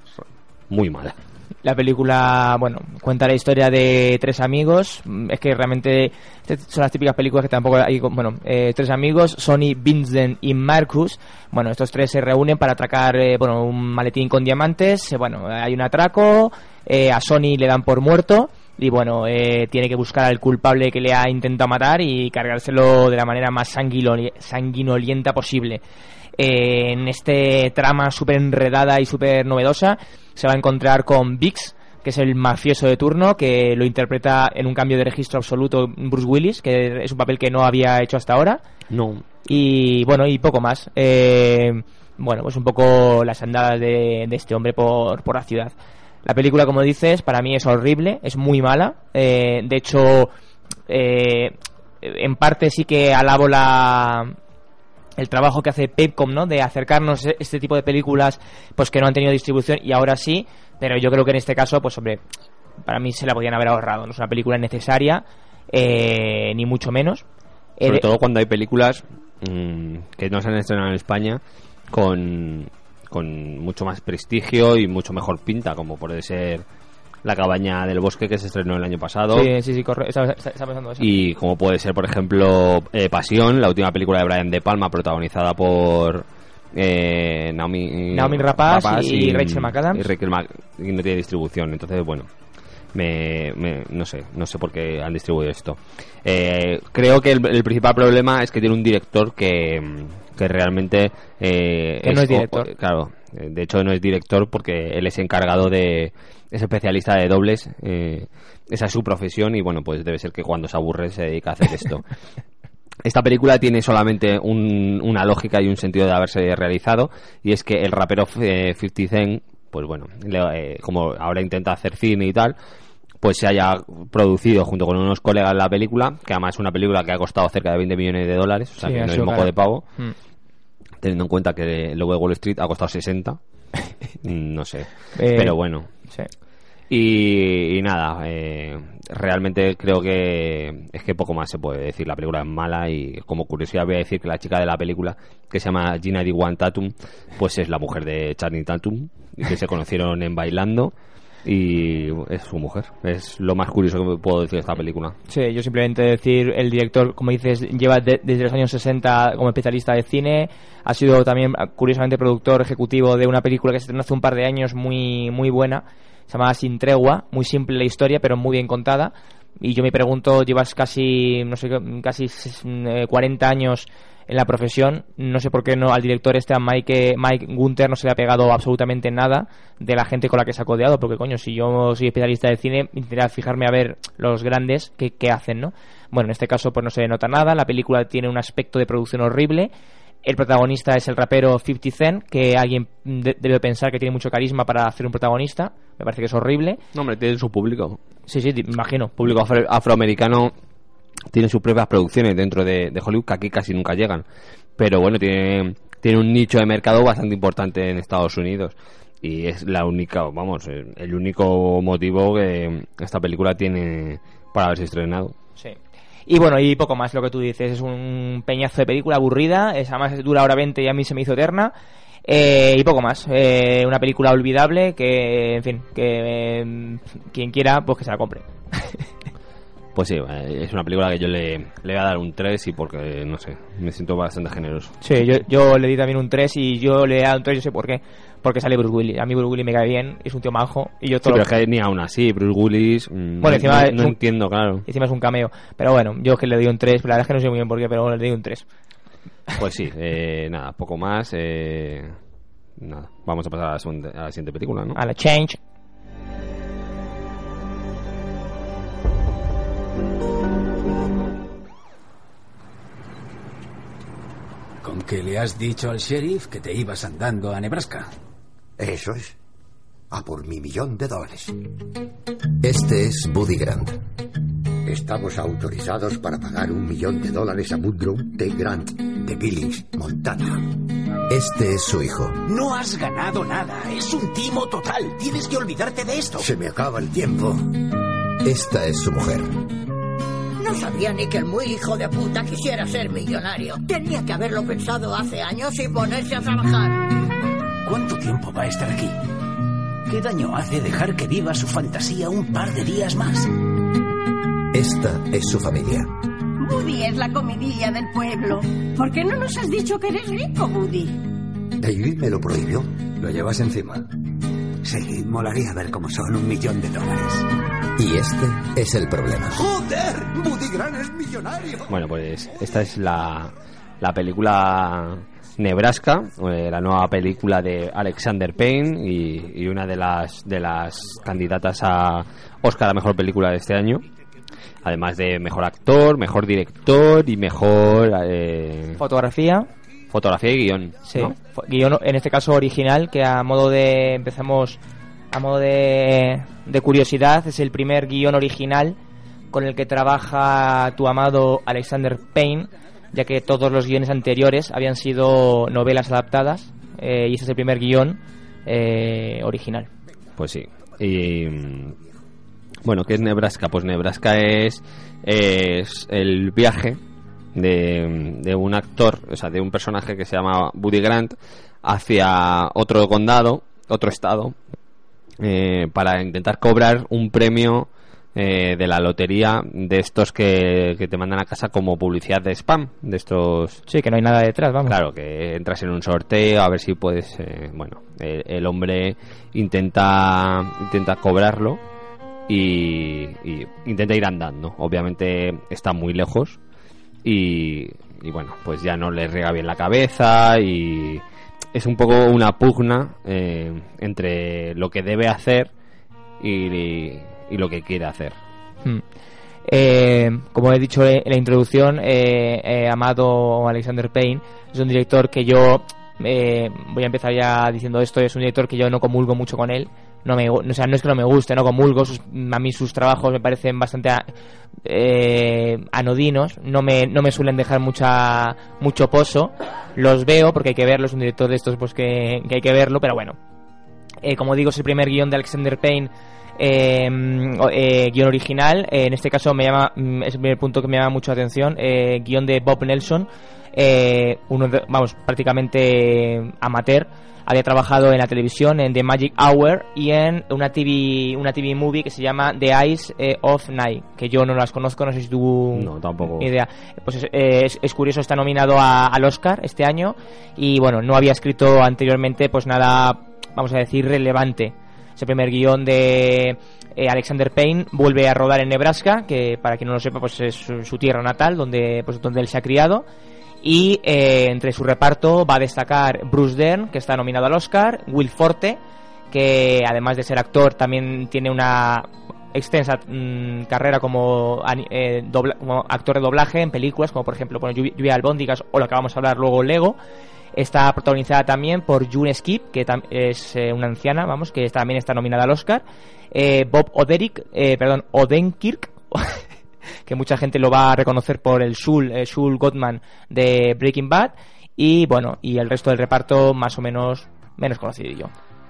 muy mala. La película, bueno, cuenta la historia de tres amigos. Mm, Es que realmente estas son las típicas películas que tampoco hay. Bueno, eh, tres amigos, Sonny, Vincent y Marcus. Bueno, estos tres se reúnen para atracar, eh, bueno, un maletín con diamantes. Eh, bueno, hay un atraco. eh, a Sony le dan por muerto y bueno, eh, tiene que buscar al culpable que le ha intentado matar y cargárselo de la manera más sanguinoli- sanguinolienta posible. En este trama súper enredada y súper novedosa se va a encontrar con Vix, que es el mafioso de turno, que lo interpreta en un cambio de registro absoluto Bruce Willis, que es un papel que no había hecho hasta ahora. No. Y bueno, y poco más. Eh, bueno, pues un poco las andadas de, de este hombre por, por la ciudad. La película, como dices, para mí es horrible, es muy mala. Eh, de hecho, eh, en parte sí que alabo la el trabajo que hace Pepcom, ¿no? De acercarnos a este tipo de películas, pues que no han tenido distribución y ahora sí. Pero yo creo que en este caso, pues hombre, para mí se la podían haber ahorrado. No es una película necesaria, eh, ni mucho menos. Eh, Sobre de- todo cuando hay películas mm, que no se han estrenado en España con, con mucho más prestigio y mucho mejor pinta, como puede ser La cabaña del bosque que se estrenó el año pasado. Sí, sí, sí, corre- estaba pensando eso. Y como puede ser, por ejemplo, eh, Pasión, la última película de Brian De Palma, protagonizada por eh, Naomi, Naomi Rapaz y Rachel McAdams. Y, Rachel Mac- y no tiene distribución, entonces, bueno, me, me- no sé, no sé por qué han distribuido esto. Eh, creo que el, el principal problema es que tiene un director que, que realmente... eh, Que no es director. o- claro, de hecho no es director porque él es encargado de... es especialista de dobles, eh, esa es su profesión y bueno, pues debe ser que cuando se aburre se dedica a hacer esto. <laughs> Esta película tiene solamente un- una lógica y un sentido de haberse realizado y es que el rapero eh, 50 Cent, pues bueno, le- eh, como ahora intenta hacer cine y tal, pues se haya producido junto con unos colegas la película, que además es una película que ha costado cerca de 20 millones de dólares, o sea Sí, que no es moco de pavo, Mm. teniendo en cuenta que el logo de Wall Street ha costado 60, Mm, <laughs> no sé, Eh, pero bueno. sí. Y, y nada, eh, realmente creo que es que poco más se puede decir. La película es mala y como curiosidad voy a decir que la chica de la película, que se llama Gina Diwan Tatum, pues es la mujer de Charlie Tatum, que se conocieron en Bailando y es su mujer. Es lo más curioso que puedo decir de esta película. Sí, yo simplemente decir, el director, como dices, lleva de- desde los años 60 como especialista de cine, ha sido también, curiosamente, productor ejecutivo de una película que se estrenó hace un par de años muy, muy buena, se llama Sin Tregua, muy simple la historia, pero muy bien contada. Y yo me pregunto, llevas casi, no sé, casi eh, 40 años en la profesión, no sé por qué no al director este, a Mike, Mike Gunther, no se le ha pegado absolutamente nada de la gente con la que se ha codeado, porque coño, si yo soy especialista de cine, intentaría fijarme a ver los grandes que, que hacen, ¿no? Bueno, en este caso pues no se nota nada, la película tiene un aspecto de producción horrible, el protagonista es el rapero 50 Cent, que alguien de- debe pensar que tiene mucho carisma para hacer un protagonista, me parece que es horrible. No, hombre, tiene su público. Sí, sí, me imagino. público afro- afroamericano tiene sus propias producciones dentro de, de Hollywood que aquí casi nunca llegan. Pero bueno, tiene, tiene un nicho de mercado bastante importante en Estados Unidos. Y es la única, vamos, el el único motivo que esta película tiene para haberse estrenado. Sí. Y bueno, y poco más lo que tú dices. Es un peñazo de película aburrida. Es, además dura hora 20 y a mí se me hizo eterna. Eh, y poco más. Eh, una película olvidable que, en fin, que eh, quien quiera, pues que se la compre. <laughs> Pues sí, eh, es una película que yo le, le voy a dar un 3 y porque, no sé, me siento bastante generoso. Sí, yo, yo le di también un 3 y yo le he dado un 3, yo sé por qué. Porque sale Bruce Willis. A mí Bruce Willis me cae bien, es un tío majo. Y yo Sí, todo pero lo- es que ni aún así, Bruce Willis, mm, Bueno, encima no, es no un- entiendo, claro. Encima es un cameo. Pero bueno, yo es que le doy un 3. La verdad es que no sé muy bien por qué, pero le doy un 3. Pues sí, eh, nada, poco más. eh, nada, vamos a pasar a la, segunda- a la siguiente película, ¿no? A la Change. ¿Con que le has dicho al sheriff que te ibas andando a Nebraska? Eso es. A por mi millón de dólares. Este es Buddy Grant. Estamos autorizados para pagar un millón de dólares a Woodrow T. Grant de Billings, Montana. Este es su hijo. No has ganado nada. Es un timo total. Tienes que olvidarte de esto. Se me acaba el tiempo. Esta es su mujer. No sabía ni que el muy hijo de puta quisiera ser millonario. Tenía que haberlo pensado hace años y ponerse a trabajar. ¿Cuánto tiempo va a estar aquí? ¿Qué daño hace dejar que viva su fantasía un par de días más? Esta es su familia. Woody es la comidilla del pueblo. ¿Por qué no nos has dicho que eres rico, Woody? David me lo prohibió. Lo llevas encima. Sí, molaría ver cómo son un millón de dólares. Y este es el problema. ¡Joder! Buddy Grant es millonario. Bueno, pues esta es la, la película Nebraska, eh, la nueva película de Alexander Payne y, y una de las, de las candidatas a Oscar a Mejor Película de este año. Además de Mejor Actor, Mejor Director y Mejor... eh, Fotografía. Fotografía y guion. Sí, ¿no? guion en este caso original, que a modo de. Empezamos a modo de, de curiosidad, es el primer guion original con el que trabaja tu amado Alexander Payne, ya que todos los guiones anteriores habían sido novelas adaptadas, eh, y este es el primer guion eh, original. Pues sí. Y bueno, ¿qué es Nebraska? Pues Nebraska es, es el viaje de, de un actor, o sea, de un personaje que se llama Buddy Grant hacia otro condado, otro estado, eh, para intentar cobrar un premio eh, de la lotería de estos que, que te mandan a casa como publicidad de spam, de estos... Sí, que no hay nada detrás, vamos. Claro, que entras en un sorteo a ver si puedes... eh, bueno, el, el hombre intenta, intenta cobrarlo y, y intenta ir andando. Obviamente está muy lejos y, y bueno, pues ya no le riega bien la cabeza y es un poco una pugna eh, entre lo que debe hacer y, y lo que quiere hacer. Mm. Eh, como he dicho en la introducción, eh, eh, Amado Alexander Payne es un director que yo eh, voy a empezar ya diciendo esto, es un director que yo no comulgo mucho con él. No me, o sea, no es que no me guste, no comulgo, sus- a mí sus trabajos me parecen bastante eh, anodinos, no me, no me suelen dejar mucha mucho pozo. Los veo porque hay que verlo, es un director de estos pues que, que hay que verlo, pero bueno, eh, como digo, es el primer guion de Alexander Payne. Eh, o- eh, guion original, eh, en este caso me llama, mm, es el primer punto que me llama mucho la atención, eh, guion de Bob Nelson, eh, uno de- vamos, prácticamente amateur, había trabajado en la televisión, en The Magic Hour y en una TV, una TV movie que se llama The Eyes of Night, que yo no las conozco, no sé si tú... No, tampoco. Idea. Pues es, es- es curioso, está nominado a- al Oscar este año y bueno, no había escrito anteriormente pues nada, vamos a decir, relevante. Ese primer guion de eh, Alexander Payne vuelve a rodar en Nebraska, que para quien no lo sepa pues es su, tierra natal, donde, pues, donde él se ha criado. Y eh, entre su reparto va a destacar Bruce Dern, que está nominado al Oscar, Will Forte, que además de ser actor también tiene una extensa mm, carrera eh, como actor de doblaje en películas, como por ejemplo bueno, Lluvia albóndigas o lo que vamos a hablar luego Lego. Está protagonizada también por June Skip, que es eh, una anciana, vamos, que también está nominada al Oscar. Eh, Bob Oderick, eh, perdón, Odenkirk, <laughs> que mucha gente lo va a reconocer por el Shul, eh, Shul Gottman de Breaking Bad. Y bueno, y el resto del reparto más o menos menos conocido yo.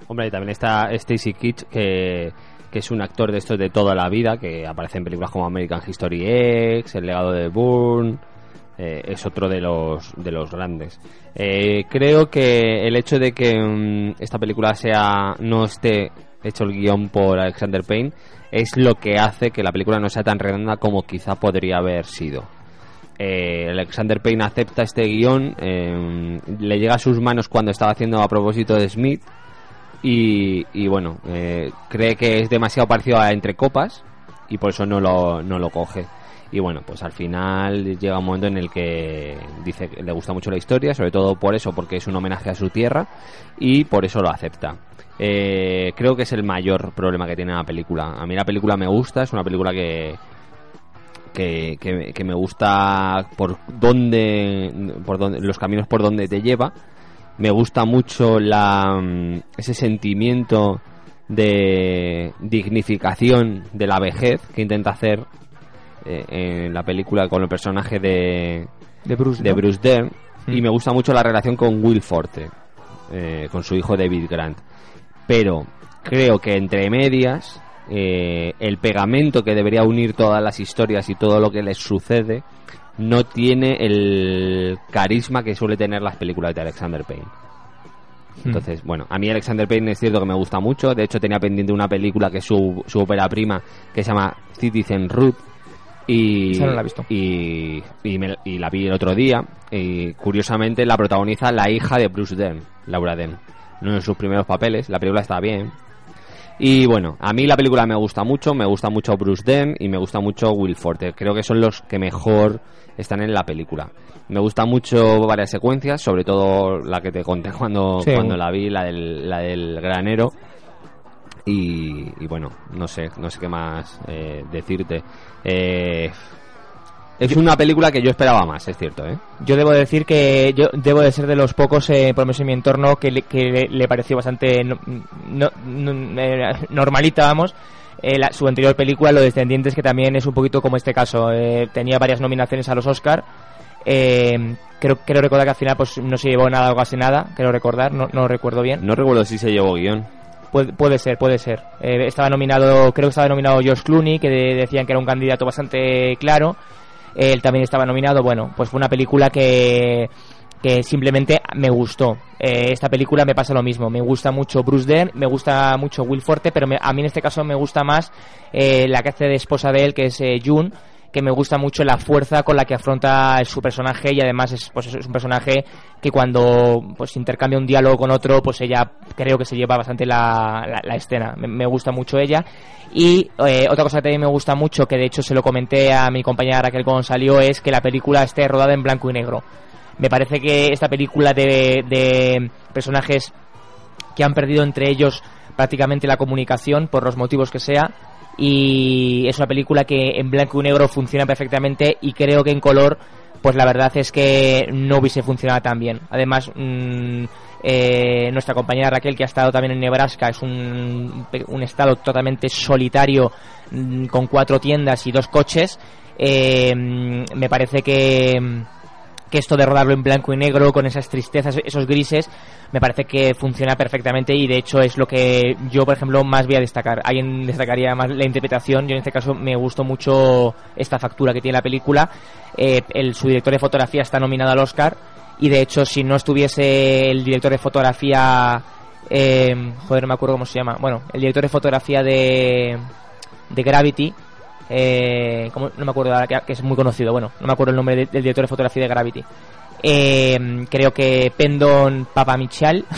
Hombre, y también está Stacy Kitsch, que, que es un actor de estos de toda la vida, que aparece en películas como American History X, El legado de Bourne, eh, es otro de los, de los grandes. Eh, creo que el hecho de que mm, esta película sea no esté hecho el guion por Alexander Payne es lo que hace que la película no sea tan redonda como quizá podría haber sido. Eh, Alexander Payne acepta este guion, eh, le llega a sus manos cuando estaba haciendo a propósito de Smith y, y bueno, eh, cree que es demasiado parecido a Entre Copas y por eso no lo, no lo coge. Y bueno, pues al final llega un momento en el que dice que le gusta mucho la historia, sobre todo por eso, porque es un homenaje a su tierra y por eso lo acepta. Eh, creo que es el mayor problema que tiene la película. A mí la película me gusta, es una película que, que, que- me gusta por dónde, por dónde, los caminos por donde te lleva. Me gusta mucho la, mm, ese sentimiento de dignificación de la vejez que intenta hacer eh, en la película con el personaje de, De Bruce, de ¿no? Bruce Dern. Mm. Y me gusta mucho la relación con Will Forte, eh, con su hijo David Grant. Pero creo que entre medias, eh, el pegamento que debería unir todas las historias y todo lo que les sucede no tiene el carisma que suele tener las películas de Alexander Payne. Hmm. Entonces, bueno, a mí Alexander Payne es cierto que me gusta mucho. De hecho, tenía pendiente una película que es su, su ópera prima, que se llama Citizen Ruth. Y, no la he visto. Y, y, me- y la vi el otro día. Y curiosamente la protagoniza la hija de Bruce Dern, Laura Dern. Uno de sus primeros papeles. La película está bien. Y bueno, a mí la película me gusta mucho, me gusta mucho Bruce Dern y me gusta mucho Will Forte. Creo que son los que mejor están en la película. Me gusta mucho varias secuencias, sobre todo la que te conté cuando, Sí. cuando la vi, la del, la del granero. Y, y bueno, no sé, no sé qué más eh, decirte. Eh, es una película que yo esperaba más, es cierto, ¿eh? Yo debo decir que yo debo de ser de los pocos, eh, por lo menos en mi entorno, que le, que le, pareció bastante no- no- no- normalita, vamos. eh, la- su anterior película, Los Descendientes, que también es un poquito como este caso. eh, tenía varias nominaciones a los Oscar. Eh, creo, creo recordar que al final pues no se llevó nada o casi nada, creo recordar, no, no recuerdo bien. No recuerdo si se llevó guion. Puede, ser, puede ser. Eh, estaba nominado, creo que estaba nominado George Clooney, que de- decían que era un candidato bastante claro. Él también estaba nominado. Bueno, pues fue una película que, que simplemente me gustó. Eh, esta película me pasa lo mismo. Me gusta mucho Bruce Dern, me gusta mucho Will Forte, pero me- a mí en este caso me gusta más eh, la que hace de esposa de él, que es eh, June que me gusta mucho la fuerza con la que afronta su personaje y además es, pues, es un personaje que cuando pues intercambia un diálogo con otro pues ella creo que se lleva bastante la, escena. Me, gusta mucho ella. Y eh, otra cosa que también me gusta mucho que de hecho se lo comenté a mi compañera Raquel cuando es que la película esté rodada en blanco y negro. Me parece que esta película de, de personajes que han perdido entre ellos prácticamente la comunicación por los motivos que sea y es una película que en blanco y negro funciona perfectamente y creo que en color pues la verdad es que no hubiese funcionado tan bien. Además mm, eh, nuestra compañera Raquel que ha estado también en Nebraska es un, un estado totalmente solitario mm, con cuatro tiendas y dos coches eh, mm, me parece que que esto de rodarlo en blanco y negro con esas tristezas, esos grises, me parece que funciona perfectamente y de hecho es lo que yo, por ejemplo, más voy a destacar. Alguien destacaría más la interpretación, yo en este caso me gustó mucho esta factura que tiene la película. Eh, el, su director de fotografía está nominado al Oscar y de hecho si no estuviese el director de fotografía, eh, joder, no me acuerdo cómo se llama, bueno, el director de fotografía de, de Gravity, eh, ¿cómo? no me acuerdo ahora, que, que es muy conocido, bueno, no me acuerdo el nombre de- del director de fotografía de Gravity. Eh, creo que Pendon Papamichal <laughs>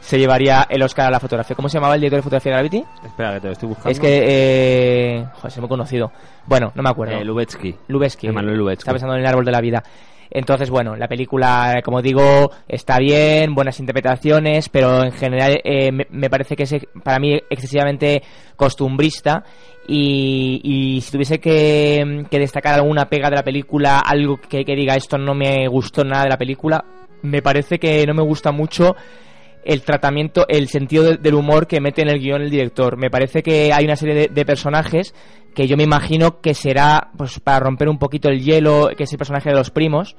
se llevaría el Oscar a la fotografía. ¿Cómo se llamaba el director de fotografía de Gravity? Espera, que te lo estoy buscando. Es que, eh, joder, es muy conocido. Bueno, no me acuerdo. Eh, Lubetsky. Lubetsky. Emanuel Lubetsky. Está pensando en el árbol de la vida. Entonces, bueno, la película, como digo, está bien, buenas interpretaciones, pero en general eh, me, parece que es para mí excesivamente costumbrista. Y, y si tuviese que, que destacar alguna pega de la película, algo que, que diga esto no me gustó nada de la película, me parece que no me gusta mucho el tratamiento, el sentido de- del humor que mete en el guion el director. Me parece que hay una serie de, de personajes que yo me imagino que será pues para romper un poquito el hielo, que es el personaje de los primos,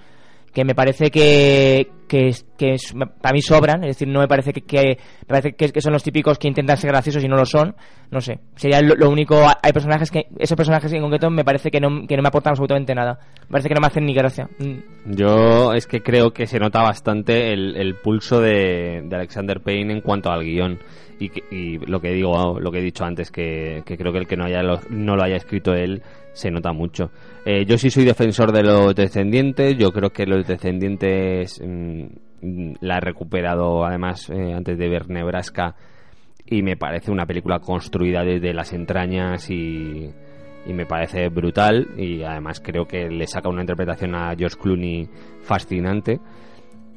que me parece que, que, que es- para mí sobran, es decir, no me parece que, me parece que, son los típicos que intentan ser graciosos y no lo son, no sé, sería lo, único, hay personajes que, esos personajes en concreto me parece que no, que no me aportan absolutamente nada, me parece que no me hacen ni gracia. Mm. Yo es que creo que se nota bastante el, pulso de, de Alexander Payne en cuanto al guion. Y, y lo que digo, lo que he dicho antes, que, que creo que el que no, haya no lo haya escrito él se nota mucho. Eh, yo sí soy defensor de los descendientes. Yo creo que los descendientes mm, la he recuperado además eh, antes de ver Nebraska y me parece una película construida desde las entrañas y, y me parece brutal y además creo que le saca una interpretación a George Clooney fascinante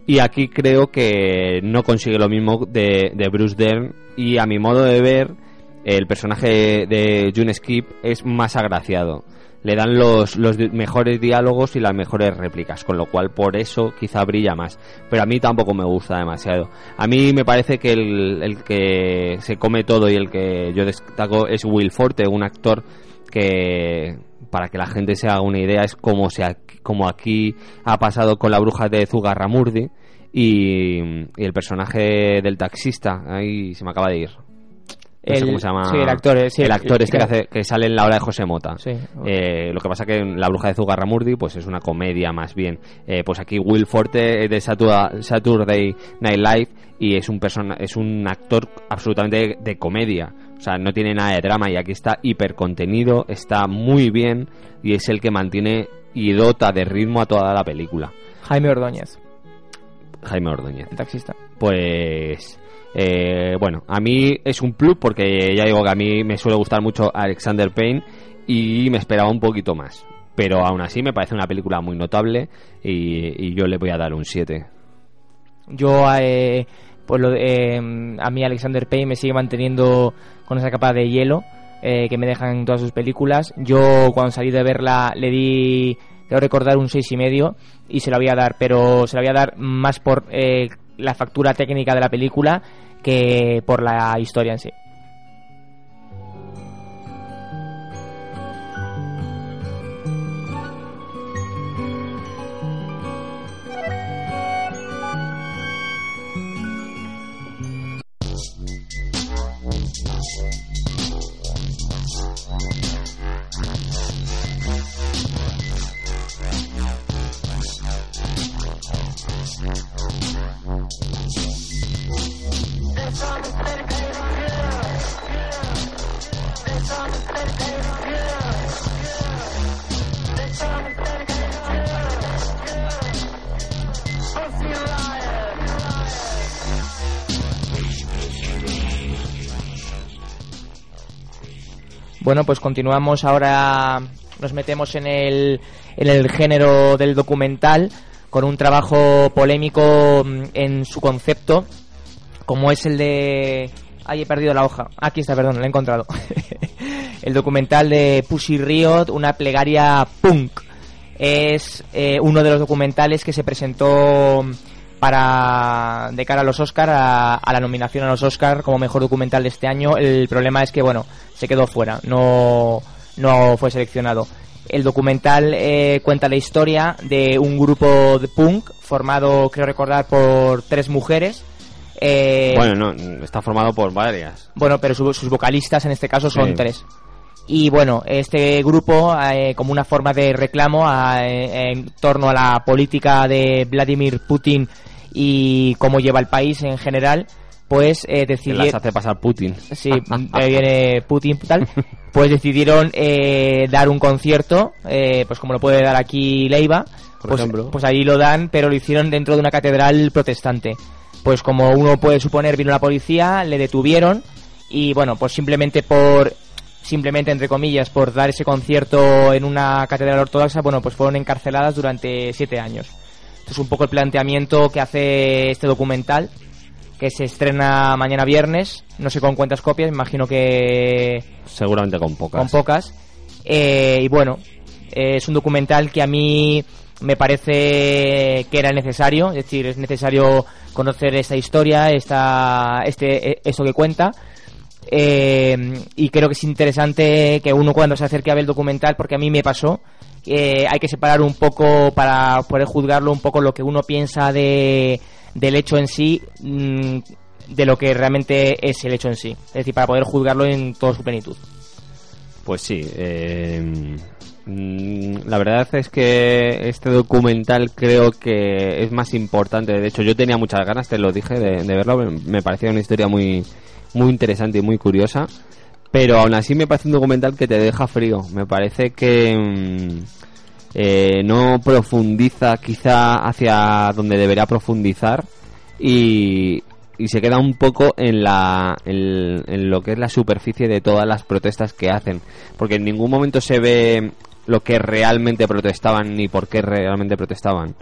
y aquí creo que no consigue lo mismo de, de Bruce Dern y a mi modo de ver el personaje de June Skip es más agraciado le dan los, los mejores diálogos y las mejores réplicas, con lo cual por eso quizá brilla más. Pero a mí tampoco me gusta demasiado. A mí me parece que el, el que se come todo y el que yo destaco es Will Forte, un actor que, para que la gente se haga una idea, es como, se, como aquí ha pasado con la bruja de Zugarramurdi y, y el personaje del taxista, ahí se me acaba de ir. No sé El- cómo se llama. sí, el actor, eh, sí, el actor este que, que- hace, que sale en la hora de José Mota. Sí. Eh, lo que pasa que en La Bruja de Zugarramurdi pues es una comedia más bien. Eh, pues aquí Will Forte es de Saturday, Saturday Night Live y es un persona, es un actor absolutamente de, de comedia. O sea, no tiene nada de drama y aquí está hiper contenido, está muy bien y es el que mantiene y dota de ritmo a toda la película. Jaime Ordóñez. Jaime Ordóñez. El taxista. Pues. Eh, bueno, a mí es un plus porque ya digo que a mí me suele gustar mucho Alexander Payne y me esperaba un poquito más. Pero aún así me parece una película muy notable y, yo le voy a dar un 7. Yo, eh, pues lo, eh, a mí Alexander Payne me sigue manteniendo con esa capa de hielo eh, que me dejan en todas sus películas. Yo cuando salí de verla le di, creo recordar, un seis y medio y se la voy a dar, pero se la voy a dar más por eh, la factura técnica de la película que por la historia en sí. Bueno, pues continuamos. Ahora, nos metemos en el, en el género del documental con un trabajo polémico mm, en su concepto, como es el de... Ay, he perdido la hoja. Aquí está, perdón, la he encontrado. <laughs> el documental de Pussy Riot, una plegaria punk. Es eh, uno de los documentales que se presentó para de cara a los Oscar a, a la nominación a los Oscar como mejor documental de este año el problema es que bueno se quedó fuera no no fue seleccionado el documental eh, cuenta la historia de un grupo de punk formado creo recordar por tres mujeres eh, Bueno, no, está formado por varias. bueno, pero su- sus vocalistas en este caso son Sí. tres. Y bueno, este grupo, eh, como una forma de reclamo a- eh, en torno a la política de Vladimir Putin y cómo lleva el país en general, pues eh, decidieron... las hace pasar Putin. Sí, ahí viene Putin tal. <laughs> Pues decidieron eh, dar un concierto, eh, pues como lo puede dar aquí Leiva. Por pues, ejemplo. pues ahí lo dan, pero lo hicieron dentro de una catedral protestante. Pues como uno puede suponer, vino la policía, le detuvieron y bueno, pues simplemente por simplemente entre comillas por dar ese concierto en una catedral ortodoxa, bueno, pues fueron encarceladas durante siete años. Esto es un poco el planteamiento que hace este documental que se estrena mañana viernes, no sé con cuántas copias, imagino que Seguramente con pocas. con pocas. Eh, y bueno, eh, es un documental que a mí me parece que era necesario, es decir, es necesario conocer esta historia, esta, este, eh, esto que cuenta. Eh, y creo que es interesante que uno cuando se acerque a ver el documental, porque a mí me pasó, eh, hay que separar un poco para poder juzgarlo un poco lo que uno piensa de, del hecho en sí mm, de lo que realmente es el hecho en sí. Es decir, para poder juzgarlo en toda su plenitud. Pues sí, eh, la verdad es que este documental creo que es más importante. De hecho, yo tenía muchas ganas, te lo dije, de, de verlo. Me- parecía una historia muy, muy interesante y muy curiosa. Pero aún así me parece un documental que te deja frío. Me parece que mm, eh, no profundiza quizá hacia donde debería profundizar. Y, se queda un poco en la en lo que es la superficie de todas las protestas que hacen porque en ningún momento se ve lo que realmente protestaban ni por qué realmente protestaban.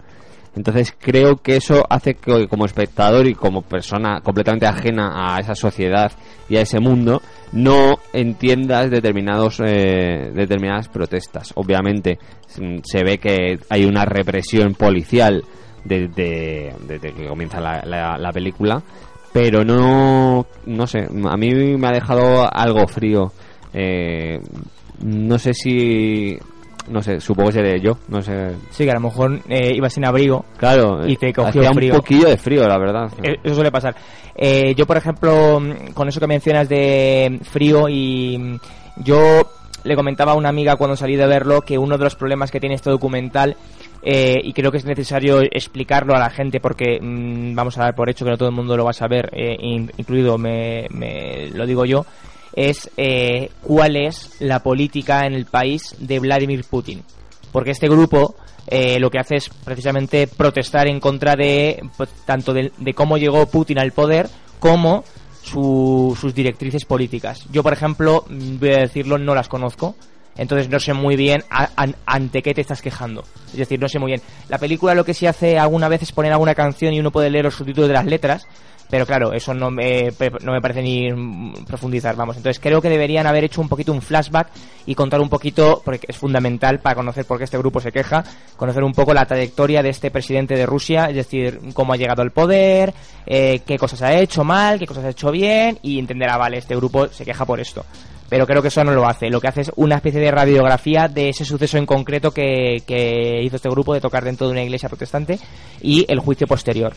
Entonces creo que eso hace que como espectador y como persona completamente ajena a esa sociedad y a ese mundo no entiendas determinados eh, determinadas protestas. Obviamente mm, se ve que hay una represión policial desde, desde que comienza la, la- la película pero no no sé a mí me ha dejado algo frío Eh, no sé si no sé supongo que seré yo no sé Sí, que a lo mejor eh, ibas sin abrigo. claro Y te cogió hacía frío. un poquillo de frío la verdad Eh, Eso suele pasar. Eh, yo, por ejemplo, con eso que mencionas de frío y mm, yo le comentaba a una amiga cuando salí de verlo que uno de los problemas que tiene este documental eh, y creo que es necesario explicarlo a la gente porque mm, vamos a dar por hecho que no todo el mundo lo va a saber, eh, in- incluido me, me lo digo yo, es eh, cuál es la política en el país de Vladimir Putin. Porque este grupo eh, lo que hace es precisamente protestar en contra de pues, tanto de, de cómo llegó Putin al poder como su- sus directrices políticas. Yo, por ejemplo, mm, voy a decirlo, no las conozco. Entonces no sé muy bien ante qué te estás quejando. Es decir, no sé muy bien. La película lo que sí hace alguna vez es poner alguna canción y uno puede leer los subtítulos de las letras. Pero claro, eso no me, no me parece ni profundizar, vamos. Entonces creo que deberían haber hecho un poquito un flashback y contar un poquito, porque es fundamental para conocer por qué este grupo se queja, conocer un poco la trayectoria de este presidente de Rusia, es decir, cómo ha llegado al poder, eh, qué cosas ha hecho mal, qué cosas ha hecho bien y entender, ah, vale, este grupo se queja por esto. Pero creo que eso no lo hace. Lo que hace es una especie de radiografía de ese suceso en concreto que, que hizo este grupo de tocar dentro de una iglesia protestante y el juicio posterior.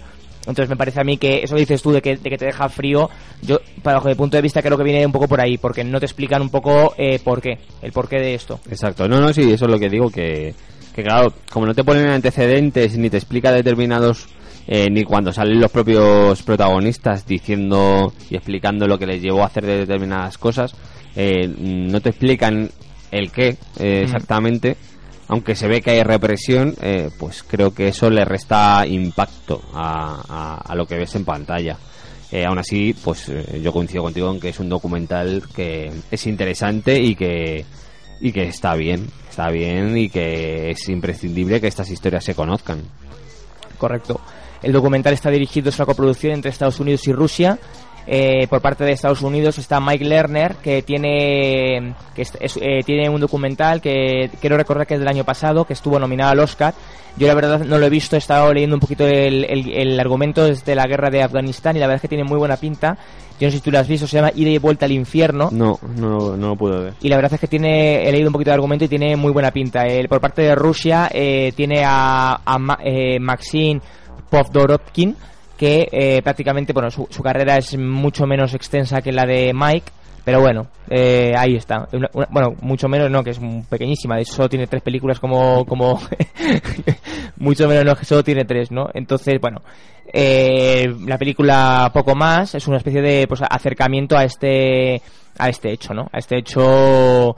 Entonces me parece a mí que eso dices tú de que, de que te deja frío, yo, para mi punto de vista, creo que viene un poco por ahí, porque no te explican un poco eh, por qué, el porqué de esto. Exacto, no, no, sí, eso es lo que digo, que, que claro, como no te ponen antecedentes ni te explica determinados, eh, ni cuando salen los propios protagonistas diciendo y explicando lo que les llevó a hacer de determinadas cosas, eh, no te explican el qué eh, Mm. exactamente, aunque se ve que hay represión, eh, pues creo que eso le resta impacto a, a- a lo que ves en pantalla. Eh, aún así, pues eh, yo coincido contigo en que es un documental que es interesante y que y que está bien, está bien y que es imprescindible que estas historias se conozcan. Correcto. El documental está dirigido, es una coproducción entre Estados Unidos y Rusia. Eh, por parte de Estados Unidos está Mike Lerner, que tiene que es- eh, tiene un documental que quiero recordar que es del año pasado, que estuvo nominado al Oscar. Yo la verdad no lo he visto, he estado leyendo un poquito el, el- el argumento desde la guerra de Afganistán y la verdad es que tiene muy buena pinta. Yo no sé si tú lo has visto, se llama Ida y Vuelta al Infierno. No, no, no lo puedo ver. Y la verdad es que tiene, he leído un poquito de argumento y tiene muy buena pinta. El, por parte de Rusia eh, tiene a, a Ma- eh, Maxim Povdorovkin, que eh, prácticamente, bueno, su, carrera es mucho menos extensa que la de Mike. Pero bueno, eh, ahí está. Una- una- bueno, mucho menos no, que es pequeñísima. De hecho, solo tiene tres películas como... como <laughs> mucho menos no, que solo tiene tres, ¿no? Entonces, bueno, eh, la película poco más es una especie de pues, acercamiento a este a este hecho, ¿no? A este hecho,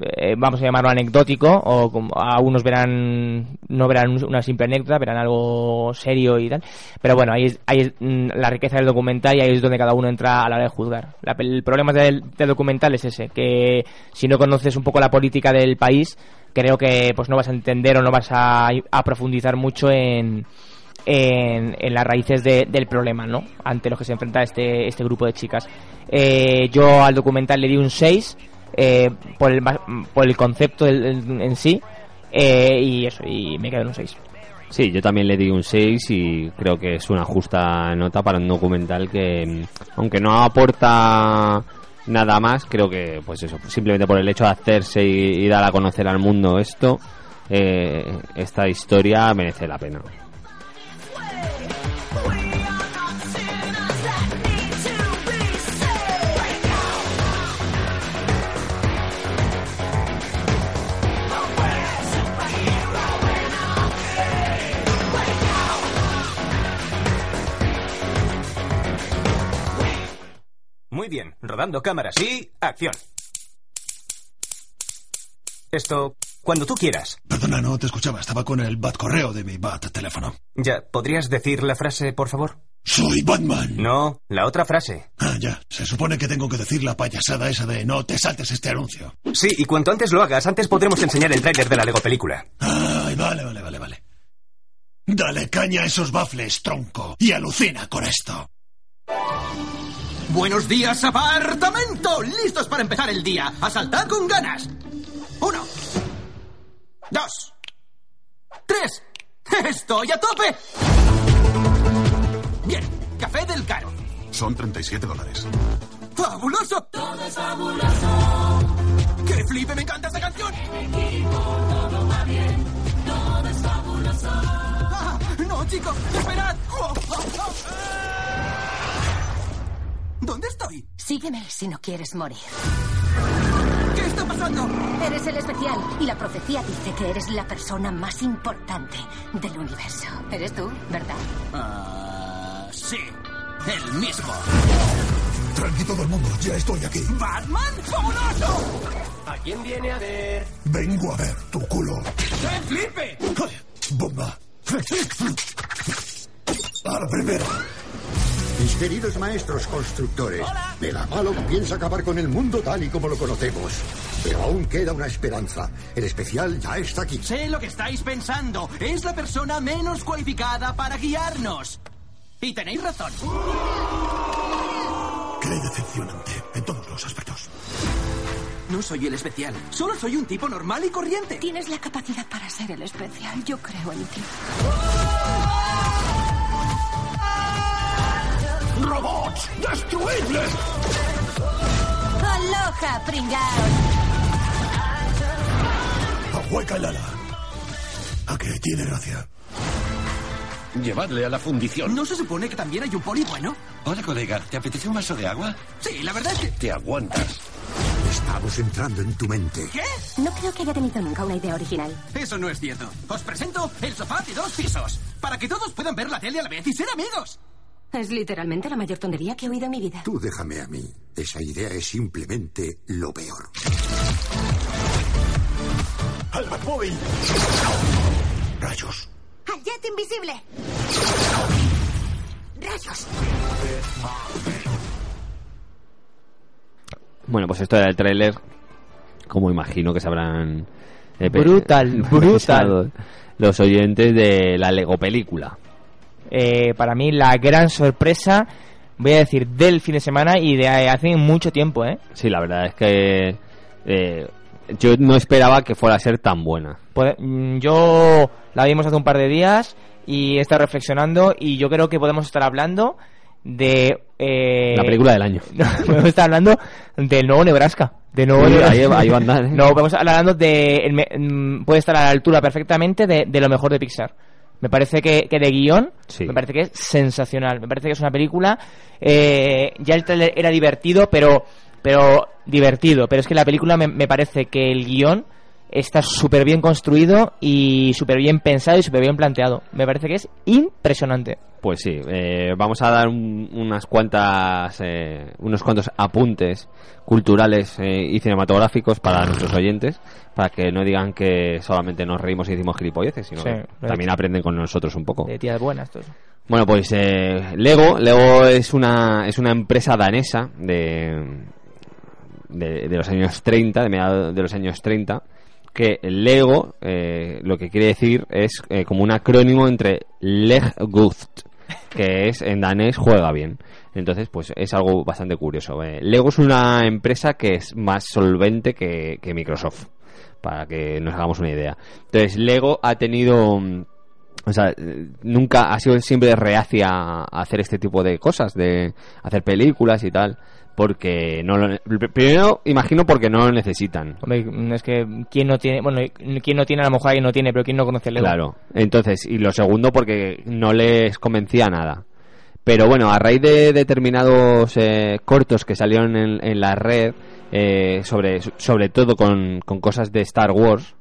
eh, vamos a llamarlo anecdótico, o como a unos verán, no verán un- una simple anécdota, verán algo serio y tal. Pero bueno, ahí es, ahí es, mm, la riqueza del documental y ahí es donde cada uno entra a la hora de juzgar. La el problema del, del documental es ese, que si no conoces un poco la política del país, creo que pues no vas a entender o no vas a, a profundizar mucho en, en, en las raíces de- del problema, ¿no? Ante los que se enfrenta este, este grupo de chicas. Eh, yo al documental le di un 6 eh, por, el, por el concepto en sí eh, y eso, y me quedo en un 6. Sí, yo también le di un 6 y creo que es una justa nota para un documental que, aunque no aporta nada más, creo que, pues eso, simplemente por el hecho de hacerse y, y dar a conocer al mundo esto, eh, esta historia merece la pena. Rodando cámaras y acción. Esto, cuando tú quieras. Perdona, no te escuchaba. Estaba con el bat correo de mi bat teléfono. Ya, ¿podrías decir la frase, por favor? Soy Batman. No, la otra frase. Ah, ya. Se supone que tengo que decir la payasada esa de no te saltes este anuncio. Sí, y cuanto antes lo hagas, antes podremos enseñar el tráiler de la Lego película. Ay, vale, vale, vale, vale. Dale caña a esos bafles, tronco, y alucina con esto. Buenos días, apartamento. Listos para empezar el día. Asaltad con ganas. Uno. Dos. Tres. <laughs> Estoy a tope. Bien. Café del caro. Son 37 dólares. ¡Fabuloso! Todo es fabuloso. ¡Qué flipe! ¡Me encanta esta canción! todo va bien. Todo es fabuloso. Ah, ¡No, chicos! ¡Esperad! Oh, oh, oh. ¿Dónde estoy? Sígueme si no quieres morir. ¿Qué está pasando? Eres el especial y la profecía dice que eres la persona más importante del universo. Eres tú, ¿verdad? Ah, sí. El mismo. Tranqui todo el mundo, ya estoy aquí. ¡Batman! ¡Fabuloso! ¿A quién viene a ver? Vengo a ver tu culo. ¡Qué flipe! bomba. A la primera. Mis queridos maestros constructores, Megamalo piensa acabar con el mundo tal y como lo conocemos. Pero aún queda una esperanza. El especial ya está aquí. Sé lo que estáis pensando. Es la persona menos cualificada para guiarnos. Y tenéis razón. Qué decepcionante en todos los aspectos. No soy el especial. Solo soy un tipo normal y corriente. Tienes la capacidad para ser el especial. Yo creo en ti. ¡Robots! ¡Destruidles! ¡Aloha, pringaos! Ahueca el ala. A que tiene gracia. Llevadle a la fundición. ¿No se supone que también hay un poli bueno? Hola, colega. ¿Te apetece un vaso de agua? Sí, la verdad es que... Te aguantas. Estamos entrando en tu mente. ¿Qué? No creo que haya tenido nunca una idea original. Eso no es cierto. Os presento el sofá de dos pisos. Para que todos puedan ver la tele a la vez y ser amigos. Es literalmente la mayor tontería que he oído en mi vida. Tú déjame a mí. Esa idea es simplemente lo peor. ¡Al Batmóvil! ¡Rayos! ¡Al jet invisible! ¡Rayos! Bueno, pues esto era el tráiler. Como imagino que sabrán... eh, Brutal, <laughs> brutal. Los oyentes de la Lego película. Eh, para mí la gran sorpresa, voy a decir, del fin de semana y de hace mucho tiempo, ¿eh? Sí, la verdad es que eh, yo no esperaba que fuera a ser tan buena. Pode- mm, yo la vimos hace un par de días y he estado reflexionando y yo creo que podemos estar hablando de... eh, La película del año. <laughs> Podemos estar hablando del nuevo Nebraska. De nuevo Nebraska. ahí andar, ¿eh? No, podemos estar hablando de... mm, puede estar a la altura perfectamente de, de lo mejor de Pixar. Me parece que, que de guion, me parece que es sensacional. Me parece que es una película... eh, ya el trailer era divertido, pero... Pero divertido. Pero es que la película me, me parece que el guion está súper bien construido y súper bien pensado y súper bien planteado. Me parece que es impresionante. Pues sí, eh, vamos a dar un- unas cuantas, eh, unos cuantos apuntes culturales eh, y cinematográficos para nuestros oyentes, para que no digan que solamente nos reímos y decimos gilipolleces, sino Sí, que también aprenden con nosotros un poco. De tías buenas, todo eso. Bueno, pues eh, Lego, Lego es una es una empresa danesa de, de, de los años 30, de mediados de los años 30, que Lego eh, lo que quiere decir es eh, como un acrónimo entre Leg que es en danés juega bien. Entonces, pues es algo bastante curioso. Eh, Lego es una empresa que es más solvente que, que Microsoft, para que nos hagamos una idea. Entonces, Lego ha tenido... o sea, eh, nunca ha sido siempre reacia a hacer este tipo de cosas, de hacer películas y tal, porque no lo, primero imagino porque no lo necesitan. Hombre, es que quién no tiene, bueno, quién no tiene a lo mejor alguien no tiene, pero quién no conoce el Lego. Claro. Entonces, y lo segundo porque no les convencía nada. Pero bueno, a raíz de determinados eh, cortos que salieron en, en la red, eh, sobre, sobre todo con, con cosas de Star Wars,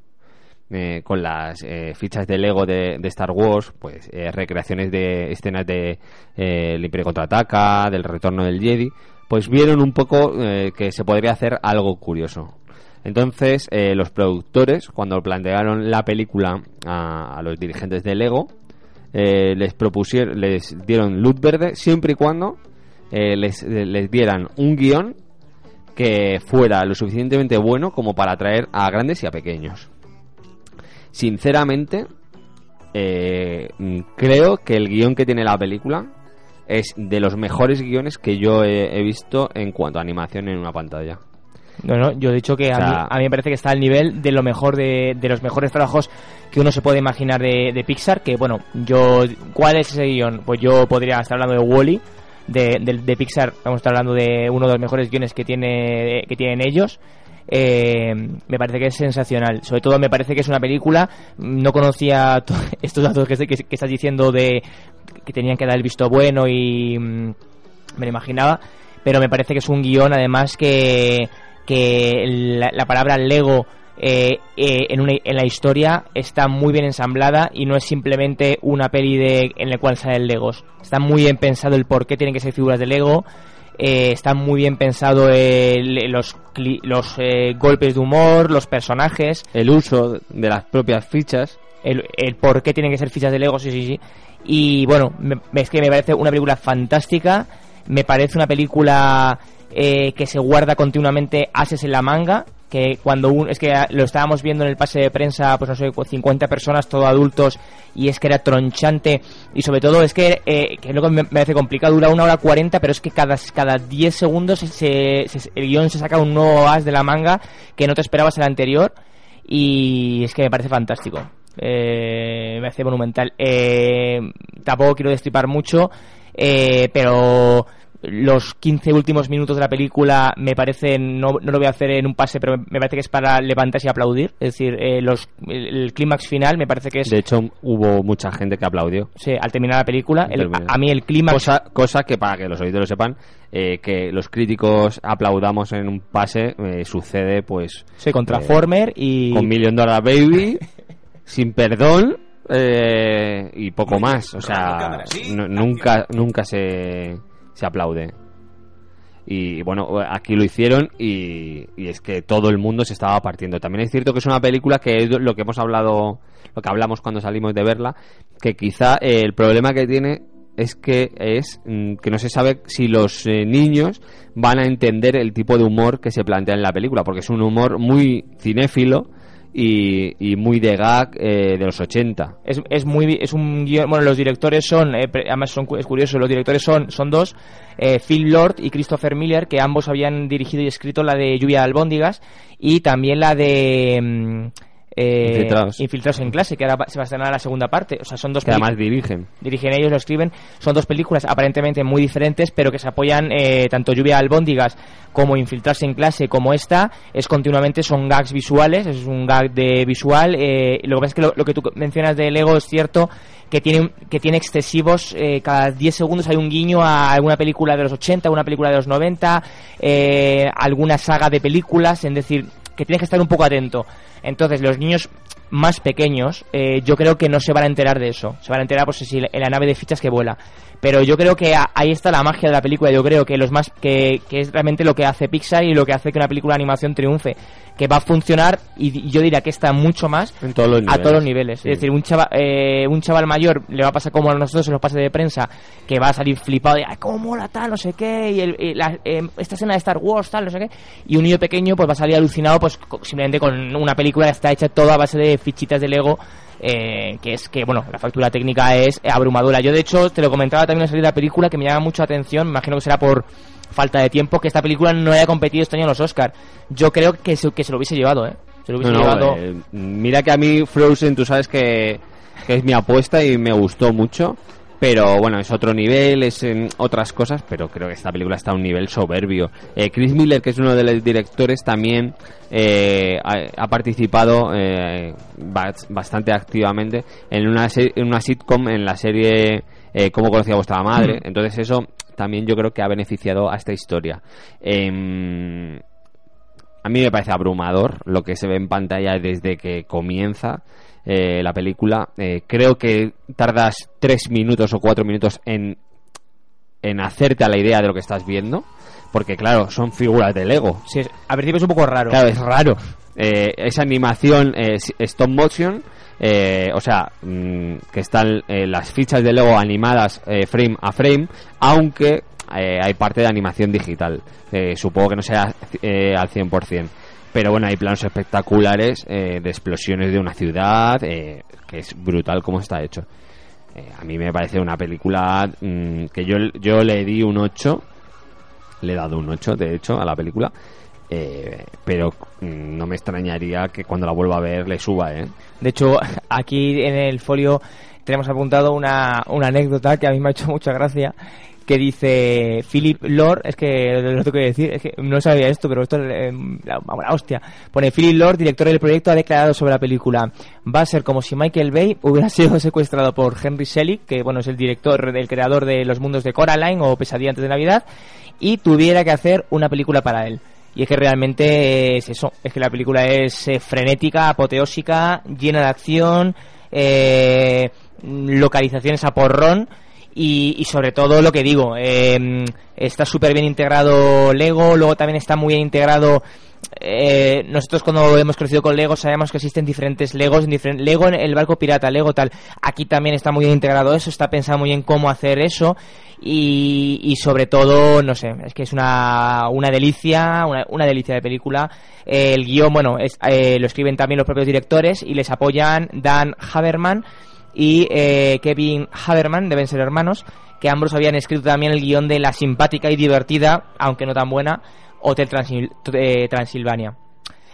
eh, con las eh, fichas de Lego de, Star Wars, pues eh, recreaciones de escenas de eh, El Imperio Contraataca, del Retorno del Jedi, pues vieron un poco eh, que se podría hacer algo curioso. Entonces, eh, los productores, cuando plantearon la película a, los dirigentes de Lego, les propusieron, les dieron luz verde siempre y cuando les, les dieran un guion que fuera lo suficientemente bueno como para atraer a grandes y a pequeños. Sinceramente, eh, creo que el guion que tiene la película es de los mejores guiones que yo he, he visto en cuanto a animación en una pantalla. No, no, yo he dicho que a, O sea- mí, a mí me parece que está al nivel de lo mejor de, de los mejores trabajos que uno se puede imaginar de, de Pixar. Que bueno, yo, ¿cuál es ese guion? Pues yo podría estar hablando de Wally, de, de, de Pixar. Vamos a estar hablando de uno de los mejores guiones que tiene que tienen ellos. Eh, me parece que es sensacional. Sobre todo me parece que es una película. No conocía to- <laughs> estos datos que, estás diciendo de que tenían que dar el visto bueno y mm, me lo imaginaba. Pero me parece que es un guion además que, que la, la palabra Lego eh, eh, en, una- en la historia está muy bien ensamblada y no es simplemente una peli de, en la cual salen Legos. Está muy bien pensado el por qué tienen que ser figuras de Lego. Eh, está muy bien pensado el- los, los eh, golpes de humor, los personajes. El uso de las propias fichas. el, el por qué tienen que ser fichas de Lego, sí, sí, sí. Y bueno, me- es que me parece una película fantástica, me parece una película eh, que se guarda continuamente ases en la manga, que cuando un, es que lo estábamos viendo en el pase de prensa, pues no sé, 50 personas, todos adultos, y es que era tronchante, y sobre todo es que, eh, que es lo que me, me parece complicado, dura una hora 40, pero es que cada, cada 10 segundos se, se- el guion se saca un nuevo as de la manga que no te esperabas el anterior, y es que me parece fantástico. Eh, me parece monumental. Eh, tampoco quiero destripar mucho, eh, pero los 15 últimos minutos de la película me parecen, no, no lo voy a hacer en un pase, pero me parece que es para levantarse y aplaudir. Es decir, eh, los, el, el clímax final me parece que es... De hecho, hubo mucha gente que aplaudió. Sí, al terminar la película, el- a, a mí el clímax... Cosa, cosa que para que los oídos lo sepan, eh, que los críticos aplaudamos en un pase, eh, sucede pues... Sí, con Transformer y... Con Million Dollar Baby, <laughs> sin perdón eh, y poco más. O sea, nu- nunca, nunca se, se aplaude. Y bueno, aquí lo hicieron y, es que todo el mundo se estaba partiendo. También es cierto que es una película que es lo que hemos hablado, lo que hablamos cuando salimos de verla, que quizá eh, el problema que tiene es que es mm, que no se sabe si los eh, niños van a entender el tipo de humor que se plantea en la película, porque es un humor muy cinéfilo y, y muy de gag eh, de los 80. Es, es muy es un guion- bueno los directores son eh, además son es curioso los directores son son dos eh, Phil Lord y Christopher Miller que ambos habían dirigido y escrito la de Lluvia de albóndigas y también la de mm, eh, Infiltrados. Infiltrados en clase que ahora se va a estrenar la segunda parte o sea son dos Que además dirigen. dirigen ellos, lo escriben. Son dos películas aparentemente muy diferentes, pero que se apoyan eh, tanto Lluvia de albóndigas como Infiltrarse en clase, como esta. Es continuamente, son gags visuales, es un gag de visual. eh, lo que pasa es que lo, lo que tú mencionas de Lego es cierto que tiene, que tiene excesivos, eh, cada 10 segundos hay un guiño a alguna película de los 80, alguna película de los 90, eh, alguna saga de películas, es decir, que tienes que estar un poco atento. Entonces, los niños más pequeños, eh, yo creo que no se van a enterar de eso. Se van a enterar, pues, si en la nave de fichas que vuela. Pero yo creo que ahí está la magia de la película. Yo creo que los más que, que es realmente lo que hace Pixar y lo que hace que una película de animación triunfe, que va a funcionar y yo diría que está mucho más todos a niveles. todos los niveles. Sí. Es decir, un chaval, eh, un chaval mayor le va a pasar como a nosotros en los pases de prensa, que va a salir flipado de, ay, cómo mola tal, no sé qué, y, el- y la- eh, esta escena de Star Wars, tal, no sé qué. Y un niño pequeño pues va a salir alucinado pues simplemente con una película que está hecha toda a base de fichitas de Lego. eh, que es que, bueno, la factura técnica es abrumadora. Yo, de hecho, te lo comentaba también al salir de la película, que me llama mucho la atención, me imagino que será por falta de tiempo, que esta película no haya competido este año en los Oscar. Yo creo que se, que se lo hubiese llevado, ¿eh? Se lo hubiese No, llevado. eh, mira que a mí Frozen, tú sabes que, que es mi apuesta y me gustó mucho. Pero bueno, es otro nivel, es en otras cosas, pero creo que esta película está a un nivel soberbio. Eh, Chris Miller, que es uno de los directores, también eh, ha, ha participado eh, bas- bastante activamente en una, en una sitcom, en la serie eh, Cómo conocía a vuestra madre. Mm. Entonces eso también yo creo que ha beneficiado a esta historia. Em, a mí me parece abrumador lo que se ve en pantalla desde que comienza eh, la película. Eh, creo que tardas tres minutos o cuatro minutos en, en hacerte a la idea de lo que estás viendo. Porque, claro, son figuras de Lego. Sí, es- al principio es un poco raro. Claro, es raro. Eh, esa animación eh, s- stop motion, eh, o sea, mm, que están eh, las fichas de Lego animadas eh, frame a frame, aunque eh, hay parte de animación digital. Supongo que no sea al 100%. Pero bueno, hay planos espectaculares de explosiones de una ciudad, que es brutal como está hecho. A mí me parece una película mm, que yo, yo le di un 8, le he dado un 8 de hecho a la película, eh, pero mm, no me extrañaría que cuando la vuelva a ver le suba, ¿eh? De hecho, <laughs> aquí en el folio tenemos apuntado una, una anécdota que a mí me ha hecho mucha gracia. Que dice Philip Lord, es que lo tengo que decir, es que no sabía esto, pero esto es la, la hostia. Pone Philip Lord, director del proyecto, ha declarado sobre la película: Va a ser como si Michael Bay hubiera sido <laughs> secuestrado por Henry Selick, que bueno es el director, el creador de Los Mundos de Coraline o Pesadilla antes de Navidad, y tuviera que hacer una película para él. Y es que realmente es eso, es que la película es eh, frenética, apoteósica, llena de acción, eh, localizaciones a porrón Y, y sobre todo lo que digo, eh, está súper bien integrado Lego, luego también está muy bien integrado eh, nosotros cuando hemos crecido con Lego sabemos que existen diferentes Legos, Lego en el barco pirata, Lego tal. Aquí también está muy bien integrado eso, está pensado muy bien cómo hacer eso y, y sobre todo, no sé, es que es una, una delicia, una, una delicia de película. El guion, bueno, es- eh, lo escriben también los propios directores y les apoyan Dan Haberman y eh, Kevin Haberman, deben ser hermanos, que ambos habían escrito también el guion de la simpática y divertida, aunque no tan buena, Hotel eh, Transilvania.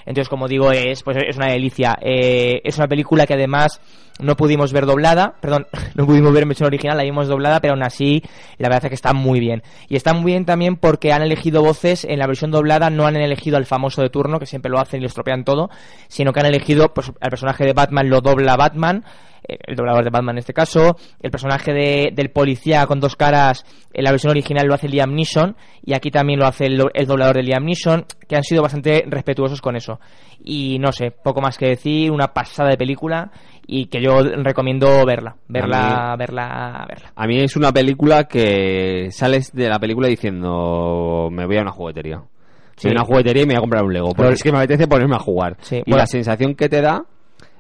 Entonces, como digo, es, pues es una delicia. Eh, es una película que además no pudimos ver doblada, perdón, <laughs> no pudimos ver en versión original, la vimos doblada, pero aún así la verdad es que está muy bien. Y está muy bien también porque han elegido voces en la versión doblada, no han elegido al famoso de turno, que siempre lo hacen y lo estropean todo, sino que han elegido pues, al personaje de Batman, lo dobla Batman, el doblador de Batman en este caso, el personaje de- del policía con dos caras en la versión original lo hace Liam Neeson y aquí también lo hace el, el doblador de Liam Neeson, que han sido bastante respetuosos con eso. Y no sé, poco más que decir, una pasada de película y que yo recomiendo verla, verla, mí- verla, verla. A mí es una película que sales de la película diciendo me voy a una juguetería. Sí. Me voy a una juguetería y me voy a comprar un Lego. Porque Pero- es que me apetece ponerme a jugar. y bueno. la sensación que te da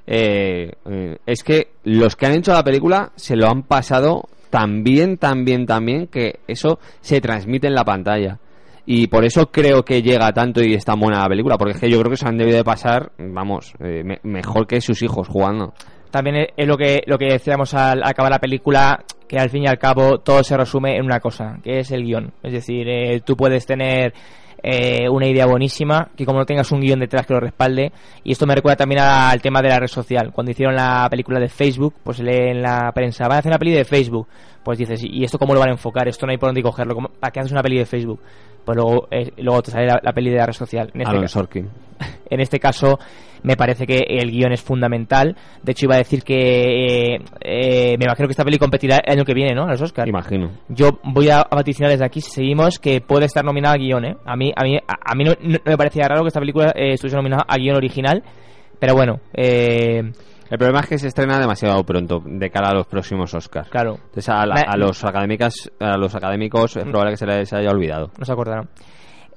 eh, eh, es que los que han hecho la película se lo han pasado tan bien, tan bien, tan bien que eso se transmite en la pantalla. Y por eso creo que llega tanto y es tan buena la película. Porque es que yo creo que se han debido de pasar, vamos, eh, me- mejor que sus hijos jugando. También es- lo que, lo que decíamos al acabar la película, que al fin y al cabo todo se resume en una cosa, que es el guion. Es decir, eh, tú puedes tener eh, una idea buenísima, que como no tengas un guion detrás que lo respalde, y esto me recuerda también a- al tema de la red social. Cuando hicieron la película de Facebook, pues se lee en la prensa, van a hacer una peli de Facebook. Pues dices, ¿y esto cómo lo van a enfocar? Esto no hay por dónde cogerlo. ¿Cómo- ¿Para qué haces una peli de Facebook? Pues luego, eh, luego te sale la, la peli de la red social. En este Aaron ca- Sorkin. <laughs> en este caso, me parece que el guion es fundamental. De hecho, iba a decir que eh, eh, me imagino que esta peli competirá el año que viene, ¿no? A los Oscars. Imagino. Yo voy a vaticinar desde aquí, si seguimos, que puede estar nominada a guion, ¿eh? A mí, a mí, a, a mí no, no me parecía raro que esta película eh, estuviese nominada a guion original, pero bueno, eh, El problema es que se estrena demasiado pronto de cara a los próximos Oscars. Claro. Entonces a, la- a los académicas, a los académicos es probable que se les haya olvidado. no se acordarán.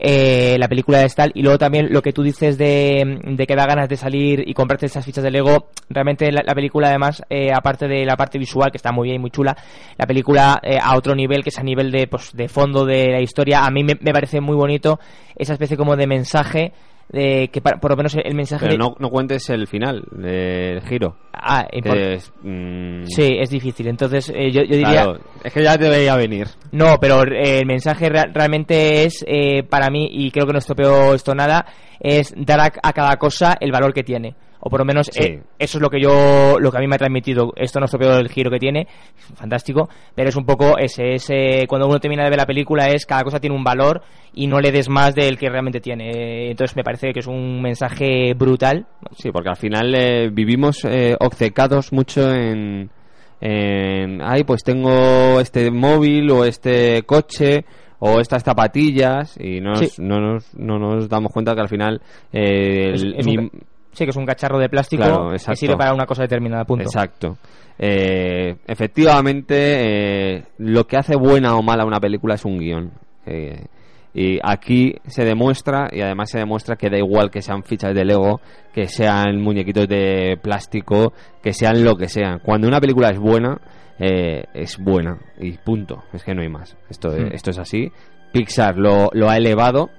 Eh, la película de Stal y luego también lo que tú dices de, de que da ganas de salir y comprarte esas fichas de Lego realmente la, la película además eh, aparte de la parte visual que está muy bien y muy chula la película eh, a otro nivel que es a nivel de, pues, de fondo de la historia a mí me parece muy bonito esa especie como de mensaje de que pa- por lo menos el mensaje Pero de- no, no cuentes el final, el giro. Ah, es, mm, sí es difícil entonces eh, yo, yo diría claro, es que ya te veía venir. No, pero eh, el mensaje rea- realmente es, eh, para mí, y creo que no estropeó esto nada, es dar a, a cada cosa el valor que tiene. O por lo menos Sí. eh, eso es lo que yo, lo que a mí me ha transmitido. Esto no estropeó el giro que tiene, fantástico, pero es un poco ese, ese, cuando uno termina de ver la película es cada cosa tiene un valor y no le des más del que realmente tiene. Eh, Entonces me parece que es un mensaje brutal. Sí, porque al final eh, vivimos eh, obcecados mucho en, en, ay, pues tengo este móvil o este coche o estas zapatillas y no nos, Sí. no nos, no nos damos cuenta que al final eh, Es- es mi- sí, que es un cacharro de plástico Claro, que sirve para una cosa determinada, punto. Exacto. Eh, efectivamente, eh, lo que hace buena o mala una película es un guion. Eh, y aquí se demuestra, y además se demuestra que da igual que sean fichas de Lego, que sean muñequitos de plástico, que sean lo que sean. Cuando una película es buena, eh, es buena. Y punto. Es que no hay más. Esto, Hmm. esto es así. Pixar lo, lo ha elevado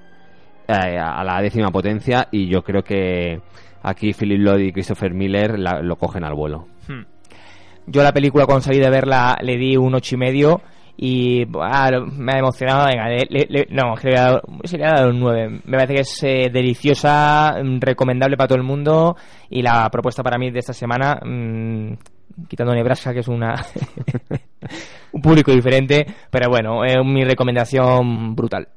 a la décima potencia y yo creo que aquí Philip Lloyd y Christopher Miller la- lo cogen al vuelo. Hmm. Yo la película cuando salí de verla le di un ocho y medio y lo- me ha emocionado. Venga, le- le- le- no, que le voy a dar- sí, le voy a dar un 9. Me parece que es eh, deliciosa, mm, recomendable para todo el mundo y la propuesta para mí de esta semana, mm, quitando Nebraska, que es una <laughs> un público diferente, pero bueno, es mi recomendación brutal.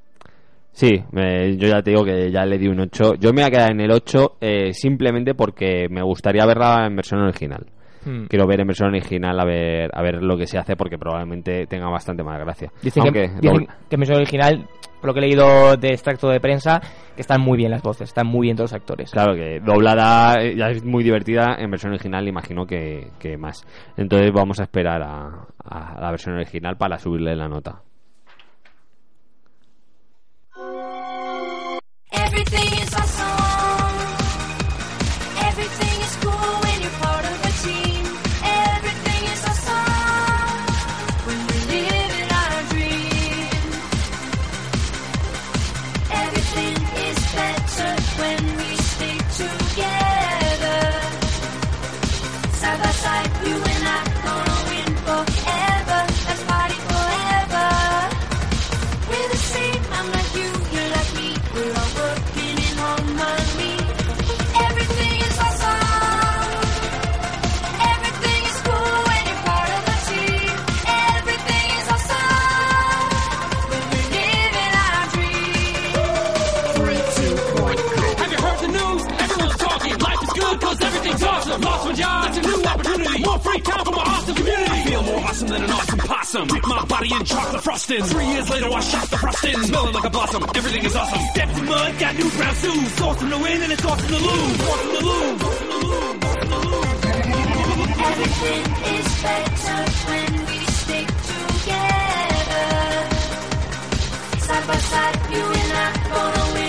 Sí, eh, yo ya te digo que ya le di un 8. Yo me voy a quedar en el 8 eh, simplemente porque me gustaría verla en versión original. Hmm. quiero ver en versión original a ver a ver lo que se hace porque probablemente tenga bastante más gracia. Dicen, Aunque que, dicen doble- que en versión original, por lo que he leído de extracto de prensa, que están muy bien las voces, están muy bien todos los actores. Claro que doblada eh, ya es muy divertida, en versión original imagino que, que más. Entonces vamos a esperar a, a la versión original para subirle la nota. Awesome. Job, that's a new opportunity. More free time for my awesome community. Feel more awesome than an awesome possum. My body in chocolate frosting. Three years later, I shot the frosting. Smelling like a blossom. Everything is awesome. Steps in mud, got new brown shoes. Awesome to win and it's awesome to lose. Awesome to lose. Everything is better when we stick together. Side by side, you and I gonna win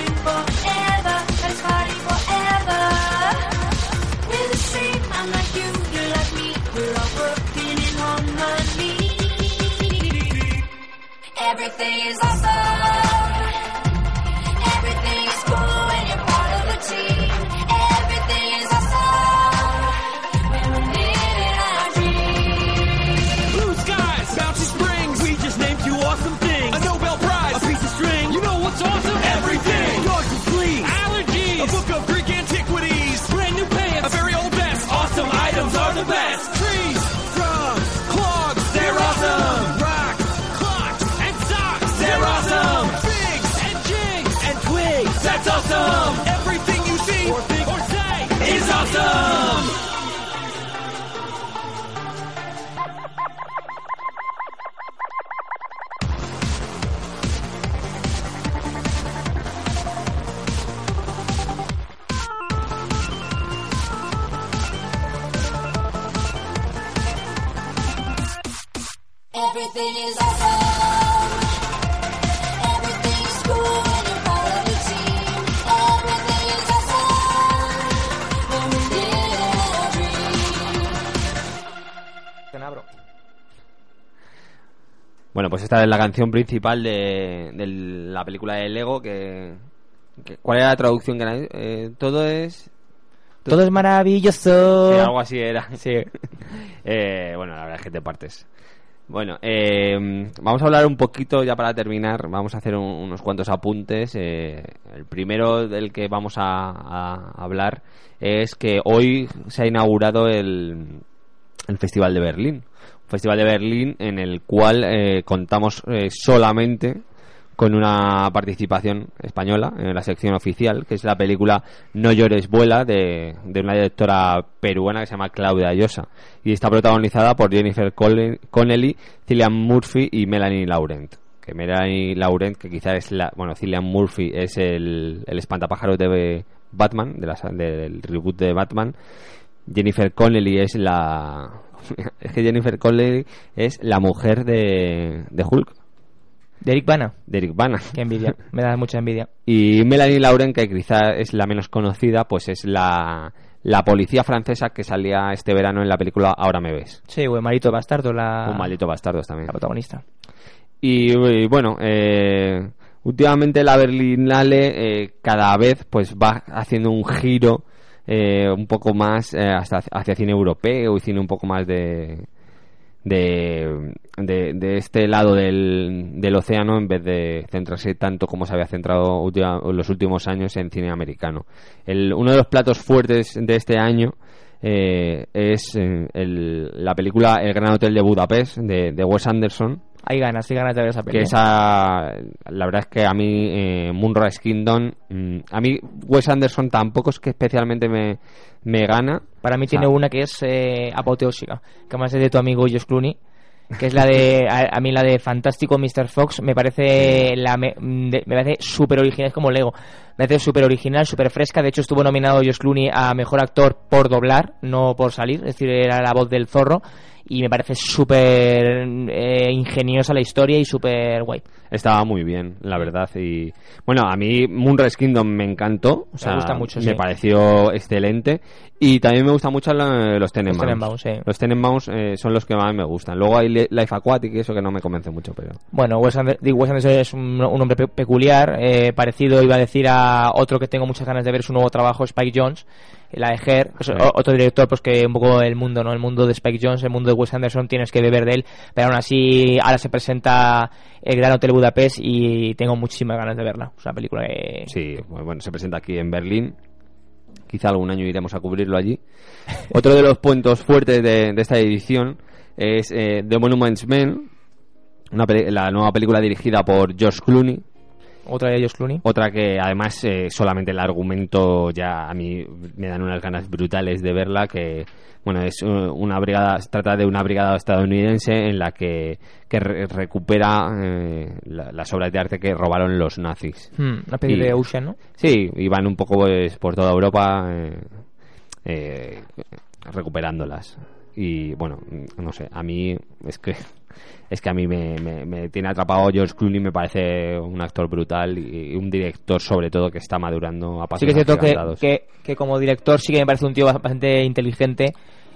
Everything is esta es la canción principal de, de la película de Lego que, que- ¿Cuál era la traducción que era? Eh, todo es... Todo es maravilloso. Sí, algo así era. <laughs> Sí. <laughs> Eh, bueno, la verdad es que te partes. Bueno, eh, vamos a hablar un poquito ya para terminar. Vamos a hacer un- unos cuantos apuntes. Eh, el primero del que vamos a, a hablar es que hoy se ha inaugurado el, el Festival de Berlín. Festival de Berlín en el cual eh, contamos eh, solamente con una participación española en la sección oficial, que es la película No llores, vuela, de, de una directora peruana que se llama Claudia Llosa. Y está protagonizada por Jennifer Connelly, Cillian Murphy y Melanie Laurent. Que Melanie Laurent, que quizás es la... Bueno, Cillian Murphy es el, el espantapájaros de Batman, de la, del reboot de Batman. Jennifer Connelly es la... <laughs> es que Jennifer Connelly es la mujer de, de Hulk. De Eric Bana. De Eric Bana. Qué envidia. Me da mucha envidia. <laughs> Y Melanie Lauren, que quizá es la menos conocida, pues es la, la policía francesa que salía este verano en la película Ahora me ves. Sí, o el maldito bastardo, la... Un maldito bastardos también. La protagonista. Y, y bueno, eh, últimamente la Berlinale eh, cada vez pues va haciendo un giro eh, un poco más eh, hasta hacia cine europeo y cine un poco más de de, este lado del, del océano en vez de centrarse tanto como se había centrado los últimos años en cine americano. El, uno de los platos fuertes de este año eh, es eh, el- la película El Gran Hotel de Budapest de Wes Anderson. Hay ganas, hay ganas de ver esa que película. esa la verdad es que a mí eh, Moonrise Kingdom mm, a mí Wes Anderson tampoco es que especialmente me, me gana Para mí O sea, tiene una que es eh, apoteósica, que además es de tu amigo Josh Clooney, que es la de, <laughs> a, a mí la de Fantástico Mr. Fox, me parece la me, de- me parece súper original, es como Lego, me parece súper original, súper fresca, de hecho estuvo nominado Josh Clooney a Mejor Actor por doblar, no por salir, es decir, era la voz del zorro, y me parece súper eh, ingeniosa la historia y súper guay. estaba muy bien la verdad y bueno a mí Moonrise Kingdom me encantó o sea, gusta mucho, me sí. pareció excelente y también me gustan mucho la- los Tenenbaums Tenenbaums, sí. los Tenenbaums eh, son los que más me gustan luego hay Li- Life Aquatic y eso que no me convence mucho pero Bueno, Wes, Ander- digo, Wes Anderson es un, un hombre pe- peculiar, eh, parecido, iba a decir, a otro que tengo muchas ganas de ver su nuevo trabajo, Spike Jones, la Sí. o- otro director pues que un poco el mundo, ¿no? El mundo de Spike Jones, el mundo de Wes Anderson, tienes que beber de él, pero aún así ahora se presenta el Gran Hotel Budapest y tengo muchísimas ganas de verla. Es una película que... Sí, bueno, se presenta aquí en Berlín. Quizá algún año iremos a cubrirlo allí. <laughs> Otro de los puntos fuertes de, de esta edición es eh, The Monuments Men, una la nueva película dirigida por George Clooney. Otra de Josh Clooney. Otra que además eh, solamente el argumento ya a mí me dan unas ganas brutales de verla que bueno es eh, una brigada se trata de una brigada estadounidense en la que, que re- recupera eh, la- las obras de arte que robaron los nazis Hmm, Y- de Ocean, ¿no? Sí, y van un poco pues, por toda Europa eh, eh, recuperándolas. Y bueno, no sé, a mí es que es que a mí me, me- me tiene atrapado George Clooney, me parece un actor brutal y, un director sobre todo que está madurando a pasos Sí que es cierto que, agigantados. que, que como director sí que me parece un tío bastante inteligente.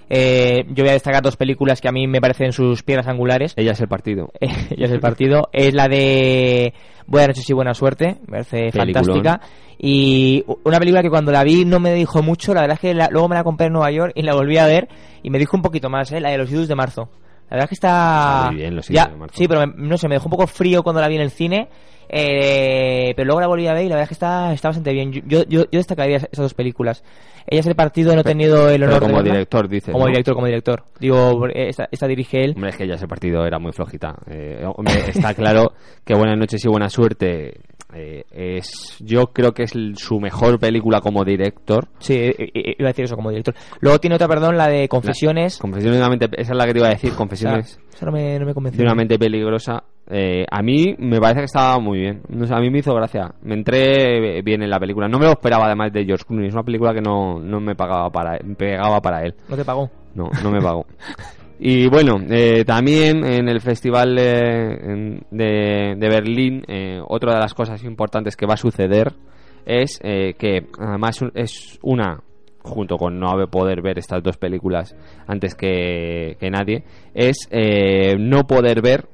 Eh, yo voy a destacar dos películas que a mí me parecen sus piedras angulares. Ella es el partido. <laughs> Ella es el partido. Es la de Buenas noches y buena suerte. Me parece Peliculón. fantástica. Y una película que cuando la vi no me dijo mucho. La verdad es que la- luego me la compré en Nueva York y la volví a ver y me dijo un poquito más, ¿eh? La de los idus de marzo. La verdad es que está... Muy bien, Ya, Idus de marzo. Sí, pero me- no sé, me dejó un poco frío cuando la vi en el cine. eh, pero luego la volví a ver y la verdad es que está, está bastante bien. Yo, yo, yo destacaría esas dos películas. Ella es el partido, no he tenido el Pero honor de como verla. director, dices, Como ¿no? director, como director. Digo, esta, esta dirige él. Hombre, es que ya ese partido era muy flojita. Eh, hombre, está claro que Buenas noches y buena suerte eh, es, yo creo que es su mejor película como director. Sí, iba a decir eso como director. Luego tiene otra, perdón, la de Confesiones. Confesiones de una mente, esa es la que te iba a decir, Confesiones Esa, esa no me, no me convenció. de una mente peligrosa. Eh, a mí me parece que estaba muy bien. No sé, a mí me hizo gracia. Me entré bien en la película. No me lo esperaba además de George Clooney. Es una película que no, no me pagaba para, pegaba para él. ¿No te pagó? No, no me pagó. Y bueno, eh, también en el Festival en- de, de Berlín, eh, otra de las cosas importantes que va a suceder es eh, que además es una, junto con no haber poder ver estas dos películas antes que, que nadie, es eh, no poder ver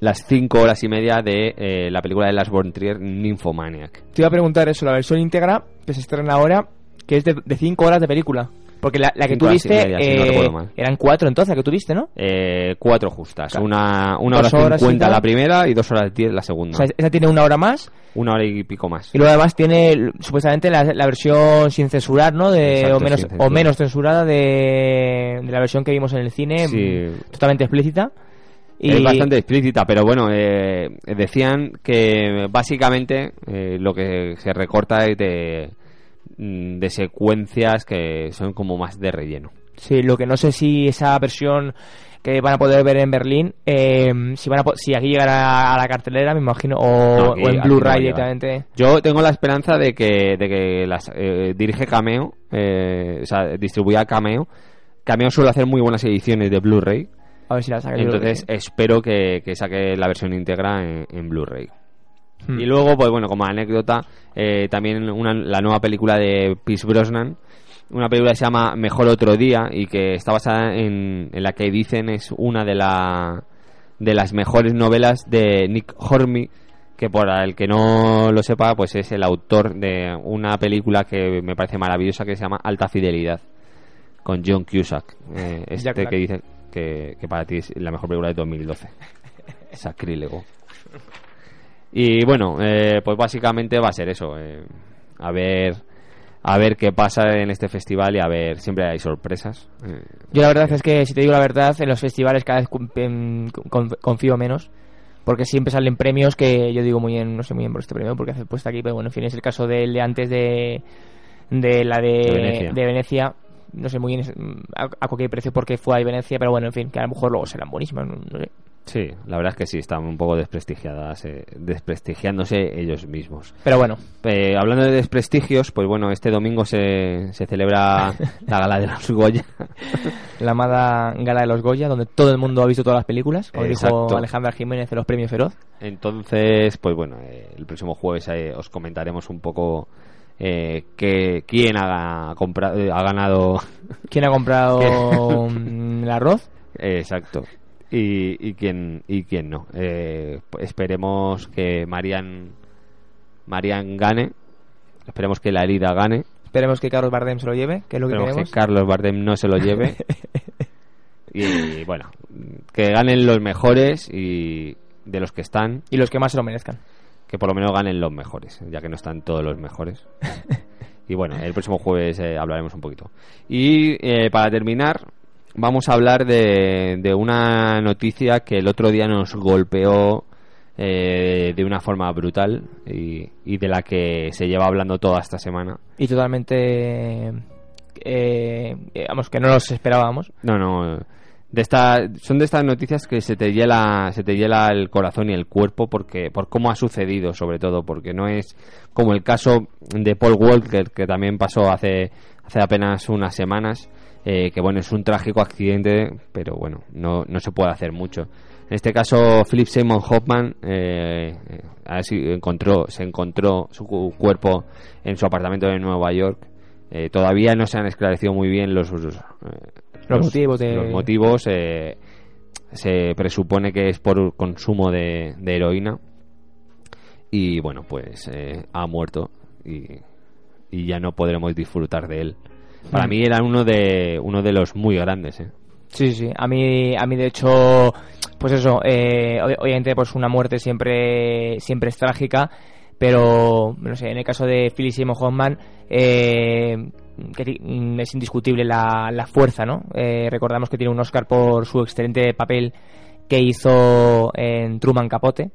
las cinco horas y media de eh, la película de von Trier, Nymphomaniac. Te iba a preguntar eso, la versión íntegra que se estrena ahora, que es de 5 horas de película. Porque la, la que Cinco tú horas y viste media, si no eh, mal. eran cuatro entonces, la que tú viste, ¿no? Eh, cuatro justas, Claro. una, una hora cincuenta la primera y dos horas diez la segunda. O sea, esa tiene una hora más Una hora y pico más. y luego además tiene supuestamente la, la versión sin censurar, ¿no? De, Exacto, o, menos, o menos censurada de, de la versión que vimos en el cine, Sí. totalmente explícita. Y Es bastante explícita, pero bueno, eh, decían que básicamente eh, lo que se recorta es de, mm, de secuencias que son como más de relleno. Sí, lo que no sé si esa versión que van a poder ver en Berlín, eh, si van a si aquí llegará a la cartelera, me imagino, o, No, aquí- o en Blu-ray directamente. Yo tengo la esperanza de que, de que las eh, dirige Cameo, eh, o sea, distribuya Cameo. Cameo suele hacer muy buenas ediciones de Blu-ray. A ver si la saca Entonces espero que, que saque la versión íntegra en, en Blu-ray. Hmm. Y luego, pues bueno, como anécdota, eh, también una- la nueva película de Pierce Brosnan, una película que se llama Mejor Otro Día y que está basada en, en la que dicen es una de, la, de las mejores novelas de Nick Hornby, que por el que no lo sepa, pues es el autor de una película que me parece maravillosa que se llama Alta Fidelidad, con John Cusack, eh, este que dice que, que para ti es la mejor película de 2012. <laughs> Sacrílego. Y bueno, eh, pues básicamente va a ser eso. eh, a ver a ver qué pasa en este festival y a ver, siempre hay sorpresas. Eh, Yo la verdad es que, si te digo la verdad, en los festivales cada vez em, con- confío menos. Porque siempre salen premios que yo digo muy bien, no sé muy bien por este premio, porque hace puesta aquí, pero bueno, en fin, es el caso del de antes de, de la de, De Venecia. de Venecia. No sé muy bien es- a, a cualquier precio porque fue a Venecia, pero bueno, en fin, que a lo mejor luego serán buenísimas. No, no sé. Sí, la verdad es que sí, están un poco desprestigiadas, eh, desprestigiándose ellos mismos. Pero bueno. Eh, hablando de desprestigios, pues bueno, este domingo se, se celebra la gala de los Goya. <laughs> La amada gala de los Goya, donde todo el mundo ha visto todas las películas, como Exacto. dijo Alejandra Jiménez de los premios Feroz. Entonces, pues bueno, eh, el próximo jueves eh, os comentaremos un poco eh, que, quién ha, compra- eh, ha ganado. ¿Quién ha comprado <laughs> el arroz? Exacto. Y, y quién y quién no. Eh, esperemos que Marian Marian gane. Esperemos que la herida gane. Esperemos que Carlos Bardem se lo lleve, que es lo que Esperemos queremos. que Carlos Bardem no se lo lleve. <laughs> y bueno, que ganen los mejores y de los que están. Y los que más se lo merezcan. Que por lo menos ganen los mejores, ya que no están todos los mejores. <laughs> y bueno, el próximo jueves eh, hablaremos un poquito. Y eh, para terminar, vamos a hablar de, de una noticia que el otro día nos golpeó eh, de una forma brutal y, y de la que se lleva hablando toda esta semana. Y totalmente. eh, vamos, que no los esperábamos. No, no. De esta, son de estas noticias que se te hiela, se te hiela el corazón y el cuerpo porque por cómo ha sucedido, sobre todo, porque no es como el caso de Paul Walker que también pasó hace hace apenas unas semanas, eh, que bueno es un trágico accidente, pero bueno no no se puede hacer mucho. En este caso, Philip Seymour Hoffman eh, eh, encontró, se encontró su cu- cuerpo en su apartamento de Nueva York. Eh, todavía no se han esclarecido muy bien los, los, Los motivos de- los motivos, se presupone que es por consumo de, de heroína. Y bueno, pues ha muerto y, y ya no podremos disfrutar de él. Para Mm. mí era uno de uno de los muy grandes. ¿eh? Sí, sí. A mí, a mí de hecho, pues eso, eh, ob- obviamente pues una muerte siempre, siempre es trágica, pero no sé, en el caso de Philip Seymour Hoffman, eh, mm, es indiscutible la, la fuerza, ¿no? Eh, recordamos que tiene un Oscar por su excelente papel que hizo en Truman Capote.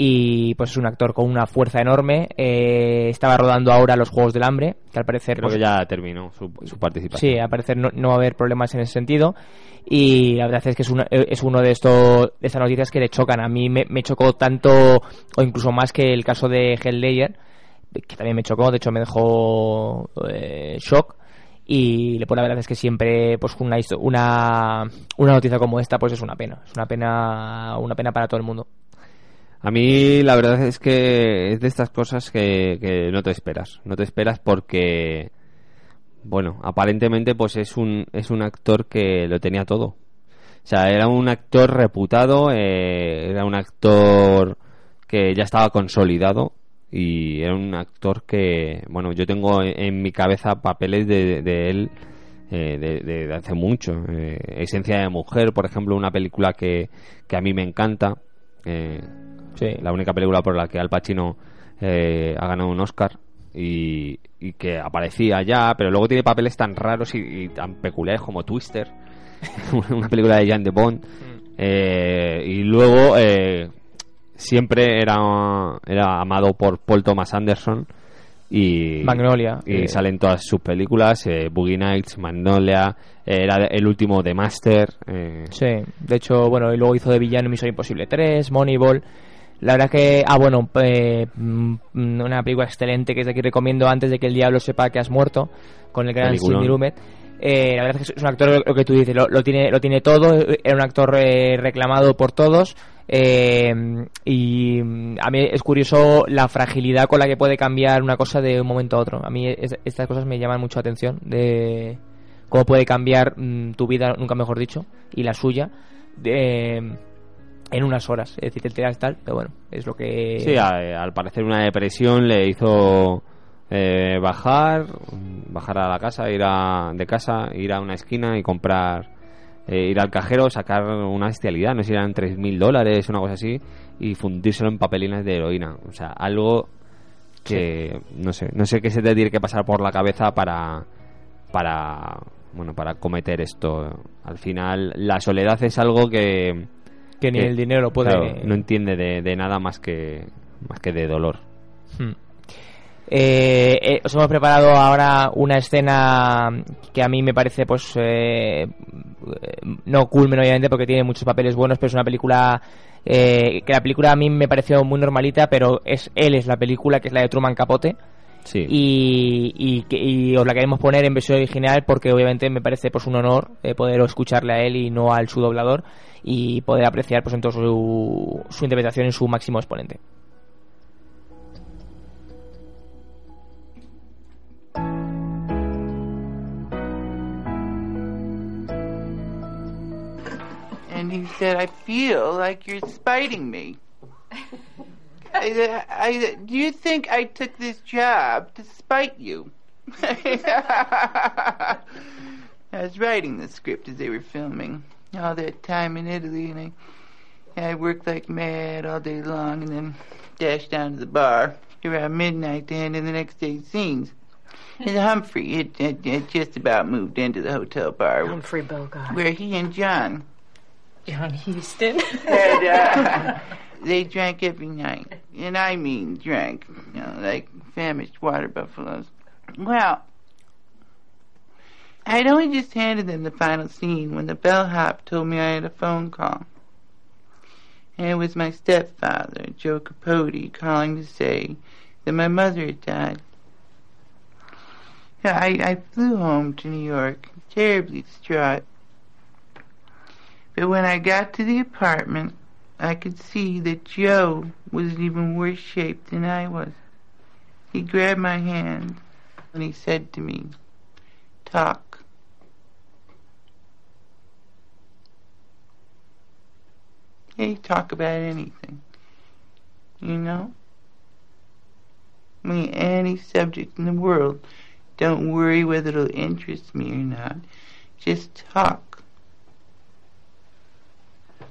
Y pues es un actor con una fuerza enorme. Eh, estaba rodando ahora los Juegos del Hambre, que al parecer Creo pues, que ya terminó su, su participación. Sí, al parecer no, no va a haber problemas en ese sentido. Y la verdad es que es, una- es uno de estos de estas noticias que le chocan. A mí me, me chocó tanto, o incluso más que el caso de Hell Ledger, que también me chocó, de hecho me dejó eh, shock. Y pues la verdad es que siempre pues una, una una noticia como esta pues es una pena. Es una pena, una pena para todo el mundo. A mí la verdad es que es de estas cosas que, no te esperas. No te esperas porque, bueno, aparentemente pues es un, es un actor que lo tenía todo. O sea, era un actor reputado, eh, era un actor que ya estaba consolidado y era un actor que, bueno, yo tengo en, mi cabeza papeles de, de él eh, de, hace mucho. Eh, Esencia de Mujer, por ejemplo, una película que, que a mí me encanta. Eh, La única película por la que Al Pacino eh, ha ganado un Oscar y, y que aparecía ya, pero luego tiene papeles tan raros y, y tan peculiares como Twister, <laughs> una película de Jan de Bond. Eh, y luego eh, siempre era, era amado por Paul Thomas Anderson y Magnolia, y eh. salen todas sus películas eh, Boogie Nights Magnolia eh, era el último de Master Sí, de hecho, bueno, y luego hizo de villano Misión Imposible 3, Moneyball. La verdad que, ah, bueno, eh, mm, una película excelente que desde aquí recomiendo antes de que el diablo sepa que has muerto, con el gran. Sidney Lumet. Eh, la verdad es que es un actor, lo que tú dices, lo, lo tiene, lo tiene todo, era un actor eh, reclamado por todos. eh, y mm, a mí es curioso la fragilidad con la que puede cambiar una cosa de un momento a otro. A mí es- estas cosas me llaman mucho la atención de cómo puede cambiar mm, tu vida, nunca mejor dicho, y la suya de, en unas horas. Es decir, te enteras tal, pero bueno, es lo que... Sí, a- al parecer una depresión le hizo eh, bajar, bajar a la casa, ir a, de casa, ir a una esquina y comprar, eh, ir al cajero, sacar una bestialidad, no sé si eran 3.000 dólares, una cosa así, y fundírselo en papelinas de heroína. O sea, algo que no sé, no sé qué se te tiene que pasar por la cabeza para para bueno, para cometer esto. Al final la soledad es algo que Que ni el dinero lo puede- claro, no entiende de, de nada más que más que de dolor. Hmm. Eh, eh, os hemos preparado ahora una escena que a mí me parece, pues, eh, no culmen obviamente porque tiene muchos papeles buenos, pero es una película eh, que la película a mí me pareció muy normalita, pero es él es la película que es la de Truman Capote. Sí. Y, y, que- y os la queremos poner en versión original porque obviamente me parece pues un honor eh, poder escucharle a él y no al su doblador y poder apreciar pues entonces su, su interpretación en su máximo exponente. And he said, I feel like you're spiting me. <laughs> I, I, do you think I took this job to spite you? <laughs> I was writing the script as they were filming. All that time in Italy, and I, I worked like mad all day long, and then dashed down to the bar around midnight to hand in the next day's scenes. And Humphrey had, had, had just about moved into the hotel bar. Humphrey Bogart. Where he and John John Huston. and, uh, <laughs> they drank every night. And I mean drank, you know, like famished water buffaloes. Well, I'd only just handed them the final scene when the bellhop told me I had a phone call. And it was my stepfather, Joe Capote, calling to say that my mother had died. I, I flew home to New York, terribly distraught. But when I got to the apartment, I could see that Joe was in even worse shape than I was. He grabbed my hand and he said to me, Talk. Hey, talk about anything. You know? I mean, any subject in the world. Don't worry whether it'll interest me or not. Just talk.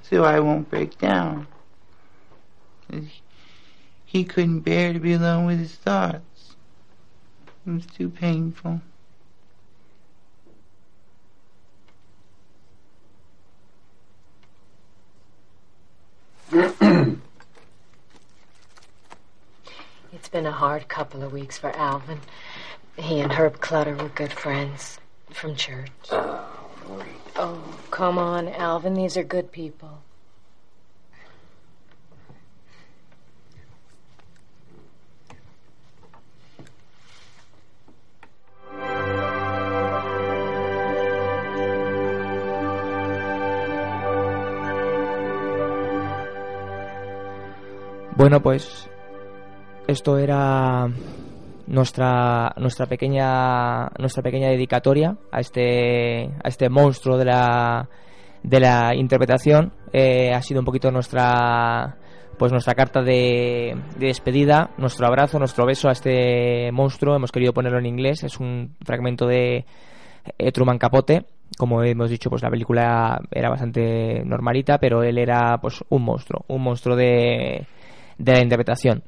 So I won't break down. He couldn't bear to be alone with his thoughts. It was too painful. <clears throat> It's been a hard couple of weeks for Alvin. He and Herb Clutter were good friends from church. Oh, Oh, come on, Alvin. These are good people. Bueno, pues esto era nuestra nuestra pequeña nuestra pequeña dedicatoria a este a este monstruo de la de la interpretación Eh, ha sido un poquito nuestra pues nuestra carta de, de despedida nuestro abrazo nuestro beso a este monstruo. Hemos querido ponerlo en inglés es un fragmento de eh, Truman Capote. Como hemos dicho pues la película era bastante normalita pero él era pues un monstruo un monstruo de de la interpretación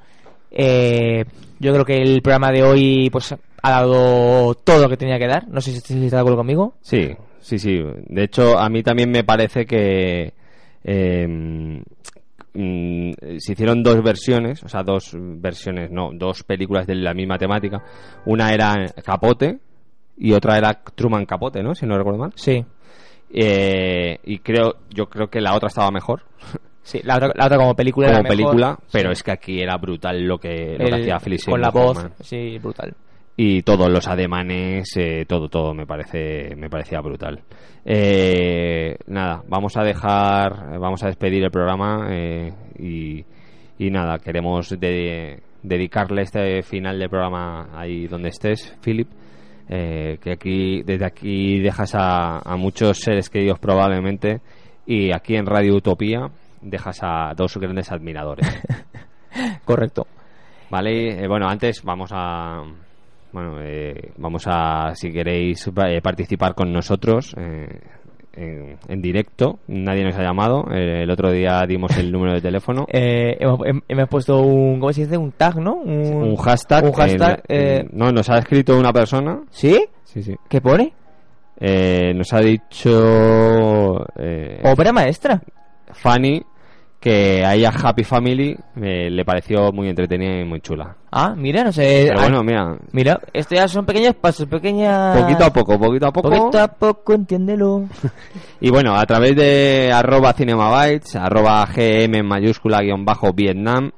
eh, yo creo que el programa de hoy pues ha dado todo lo que tenía que dar. No sé si estáis de acuerdo conmigo. Sí, sí, sí. De hecho, a mí también me parece que eh, mm, se hicieron dos versiones, o sea, dos versiones, no, dos películas de la misma temática. Una era Capote y otra era Truman Capote, ¿no? Si no recuerdo mal. Sí. Eh, y creo, yo creo que la otra estaba mejor. Sí, la otra, la otra como película como era mejor. película, Sí. pero es que aquí era brutal lo que, lo que hacía Philip con la voz, Hoffman. sí, brutal. y todos los ademanes eh, todo todo me parece me parecía brutal Eh, nada vamos a dejar vamos a despedir el programa eh, y, y nada queremos de- dedicarle este final del programa ahí donde estés Philip eh, que aquí desde aquí dejas a, a muchos seres queridos probablemente y aquí en Radio Utopía dejas a dos grandes admiradores <laughs> Correcto. Vale, eh, bueno, antes vamos a. Bueno, eh, vamos a, si queréis, eh, participar con nosotros. eh, en, en directo. Nadie nos ha llamado. Eh, el otro día dimos el número de teléfono. <laughs> Eh, hemos, hem- hemos puesto un, ¿cómo se dice? Un tag, ¿no? Un, un hashtag. Un hashtag. eh, no, nos ha escrito una persona. ¿Sí? Sí, sí. ¿Qué pone? Eh, nos ha dicho. Obra maestra. Fanny que a ella Happy Family eh, le pareció muy entretenida y muy chula. Ah, mira, no sé. Pero ah, bueno, mira, Mira, esto ya son pequeños pasos, pequeñas... poquito a poco, poquito a poco. Poquito a poco, entiéndelo. <laughs> Y bueno, a través de arroba cinemabytes, arroba gm en mayúscula guion bajo Vietnam,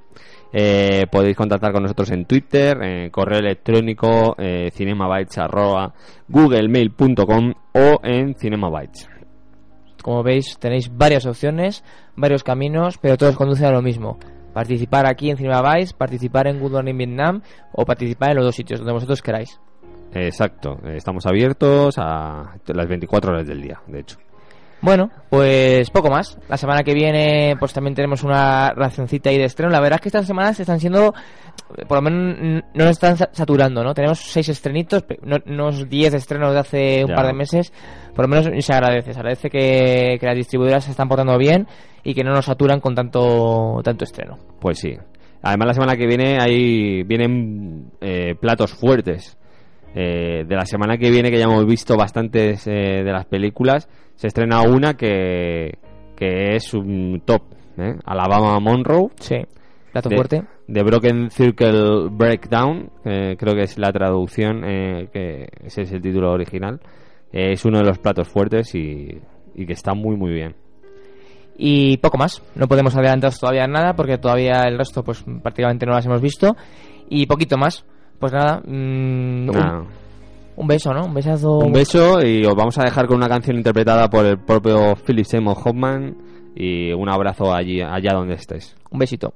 eh, podéis contactar con nosotros en Twitter, en correo electrónico eh, cinemabytes arroba googlemail.com o en cinemabytes. Como veis, tenéis varias opciones, varios caminos, pero todos conducen a lo mismo. Participar aquí en Cinema Vice, participar en Good Morning Vietnam o participar en los dos sitios, donde vosotros queráis. Exacto, estamos abiertos a las 24 horas del día, de hecho. Bueno, pues poco más. La semana que viene, pues también tenemos una racioncita ahí de estreno. La verdad es que estas semanas están siendo, por lo menos no nos están sa- saturando, ¿no? Tenemos seis estrenitos, no, unos diez estrenos de hace un Ya. par de meses. Por lo menos se agradece. Se agradece que, que las distribuidoras se están portando bien y que no nos saturan con tanto, tanto estreno. Pues sí. Además la semana que viene hay vienen eh, platos fuertes. Eh, de la semana que viene que ya hemos visto bastantes eh, de las películas, se estrena una que, que es un top. ¿eh? Alabama Monroe. Sí. Plato de, fuerte. De Broken Circle Breakdown, eh, creo que es la traducción, eh, que ese es el título original. Es uno de los platos fuertes y, y que está muy muy bien. Y poco más. No podemos adelantaros todavía nada porque todavía el resto pues prácticamente no las hemos visto. Y poquito más. Pues nada, mm, Nada. Un, un beso, ¿no? Un besazo. Un beso y os vamos a dejar con una canción interpretada por el propio Philip Seymour Hoffman y un abrazo allí, allá donde estés. Un besito.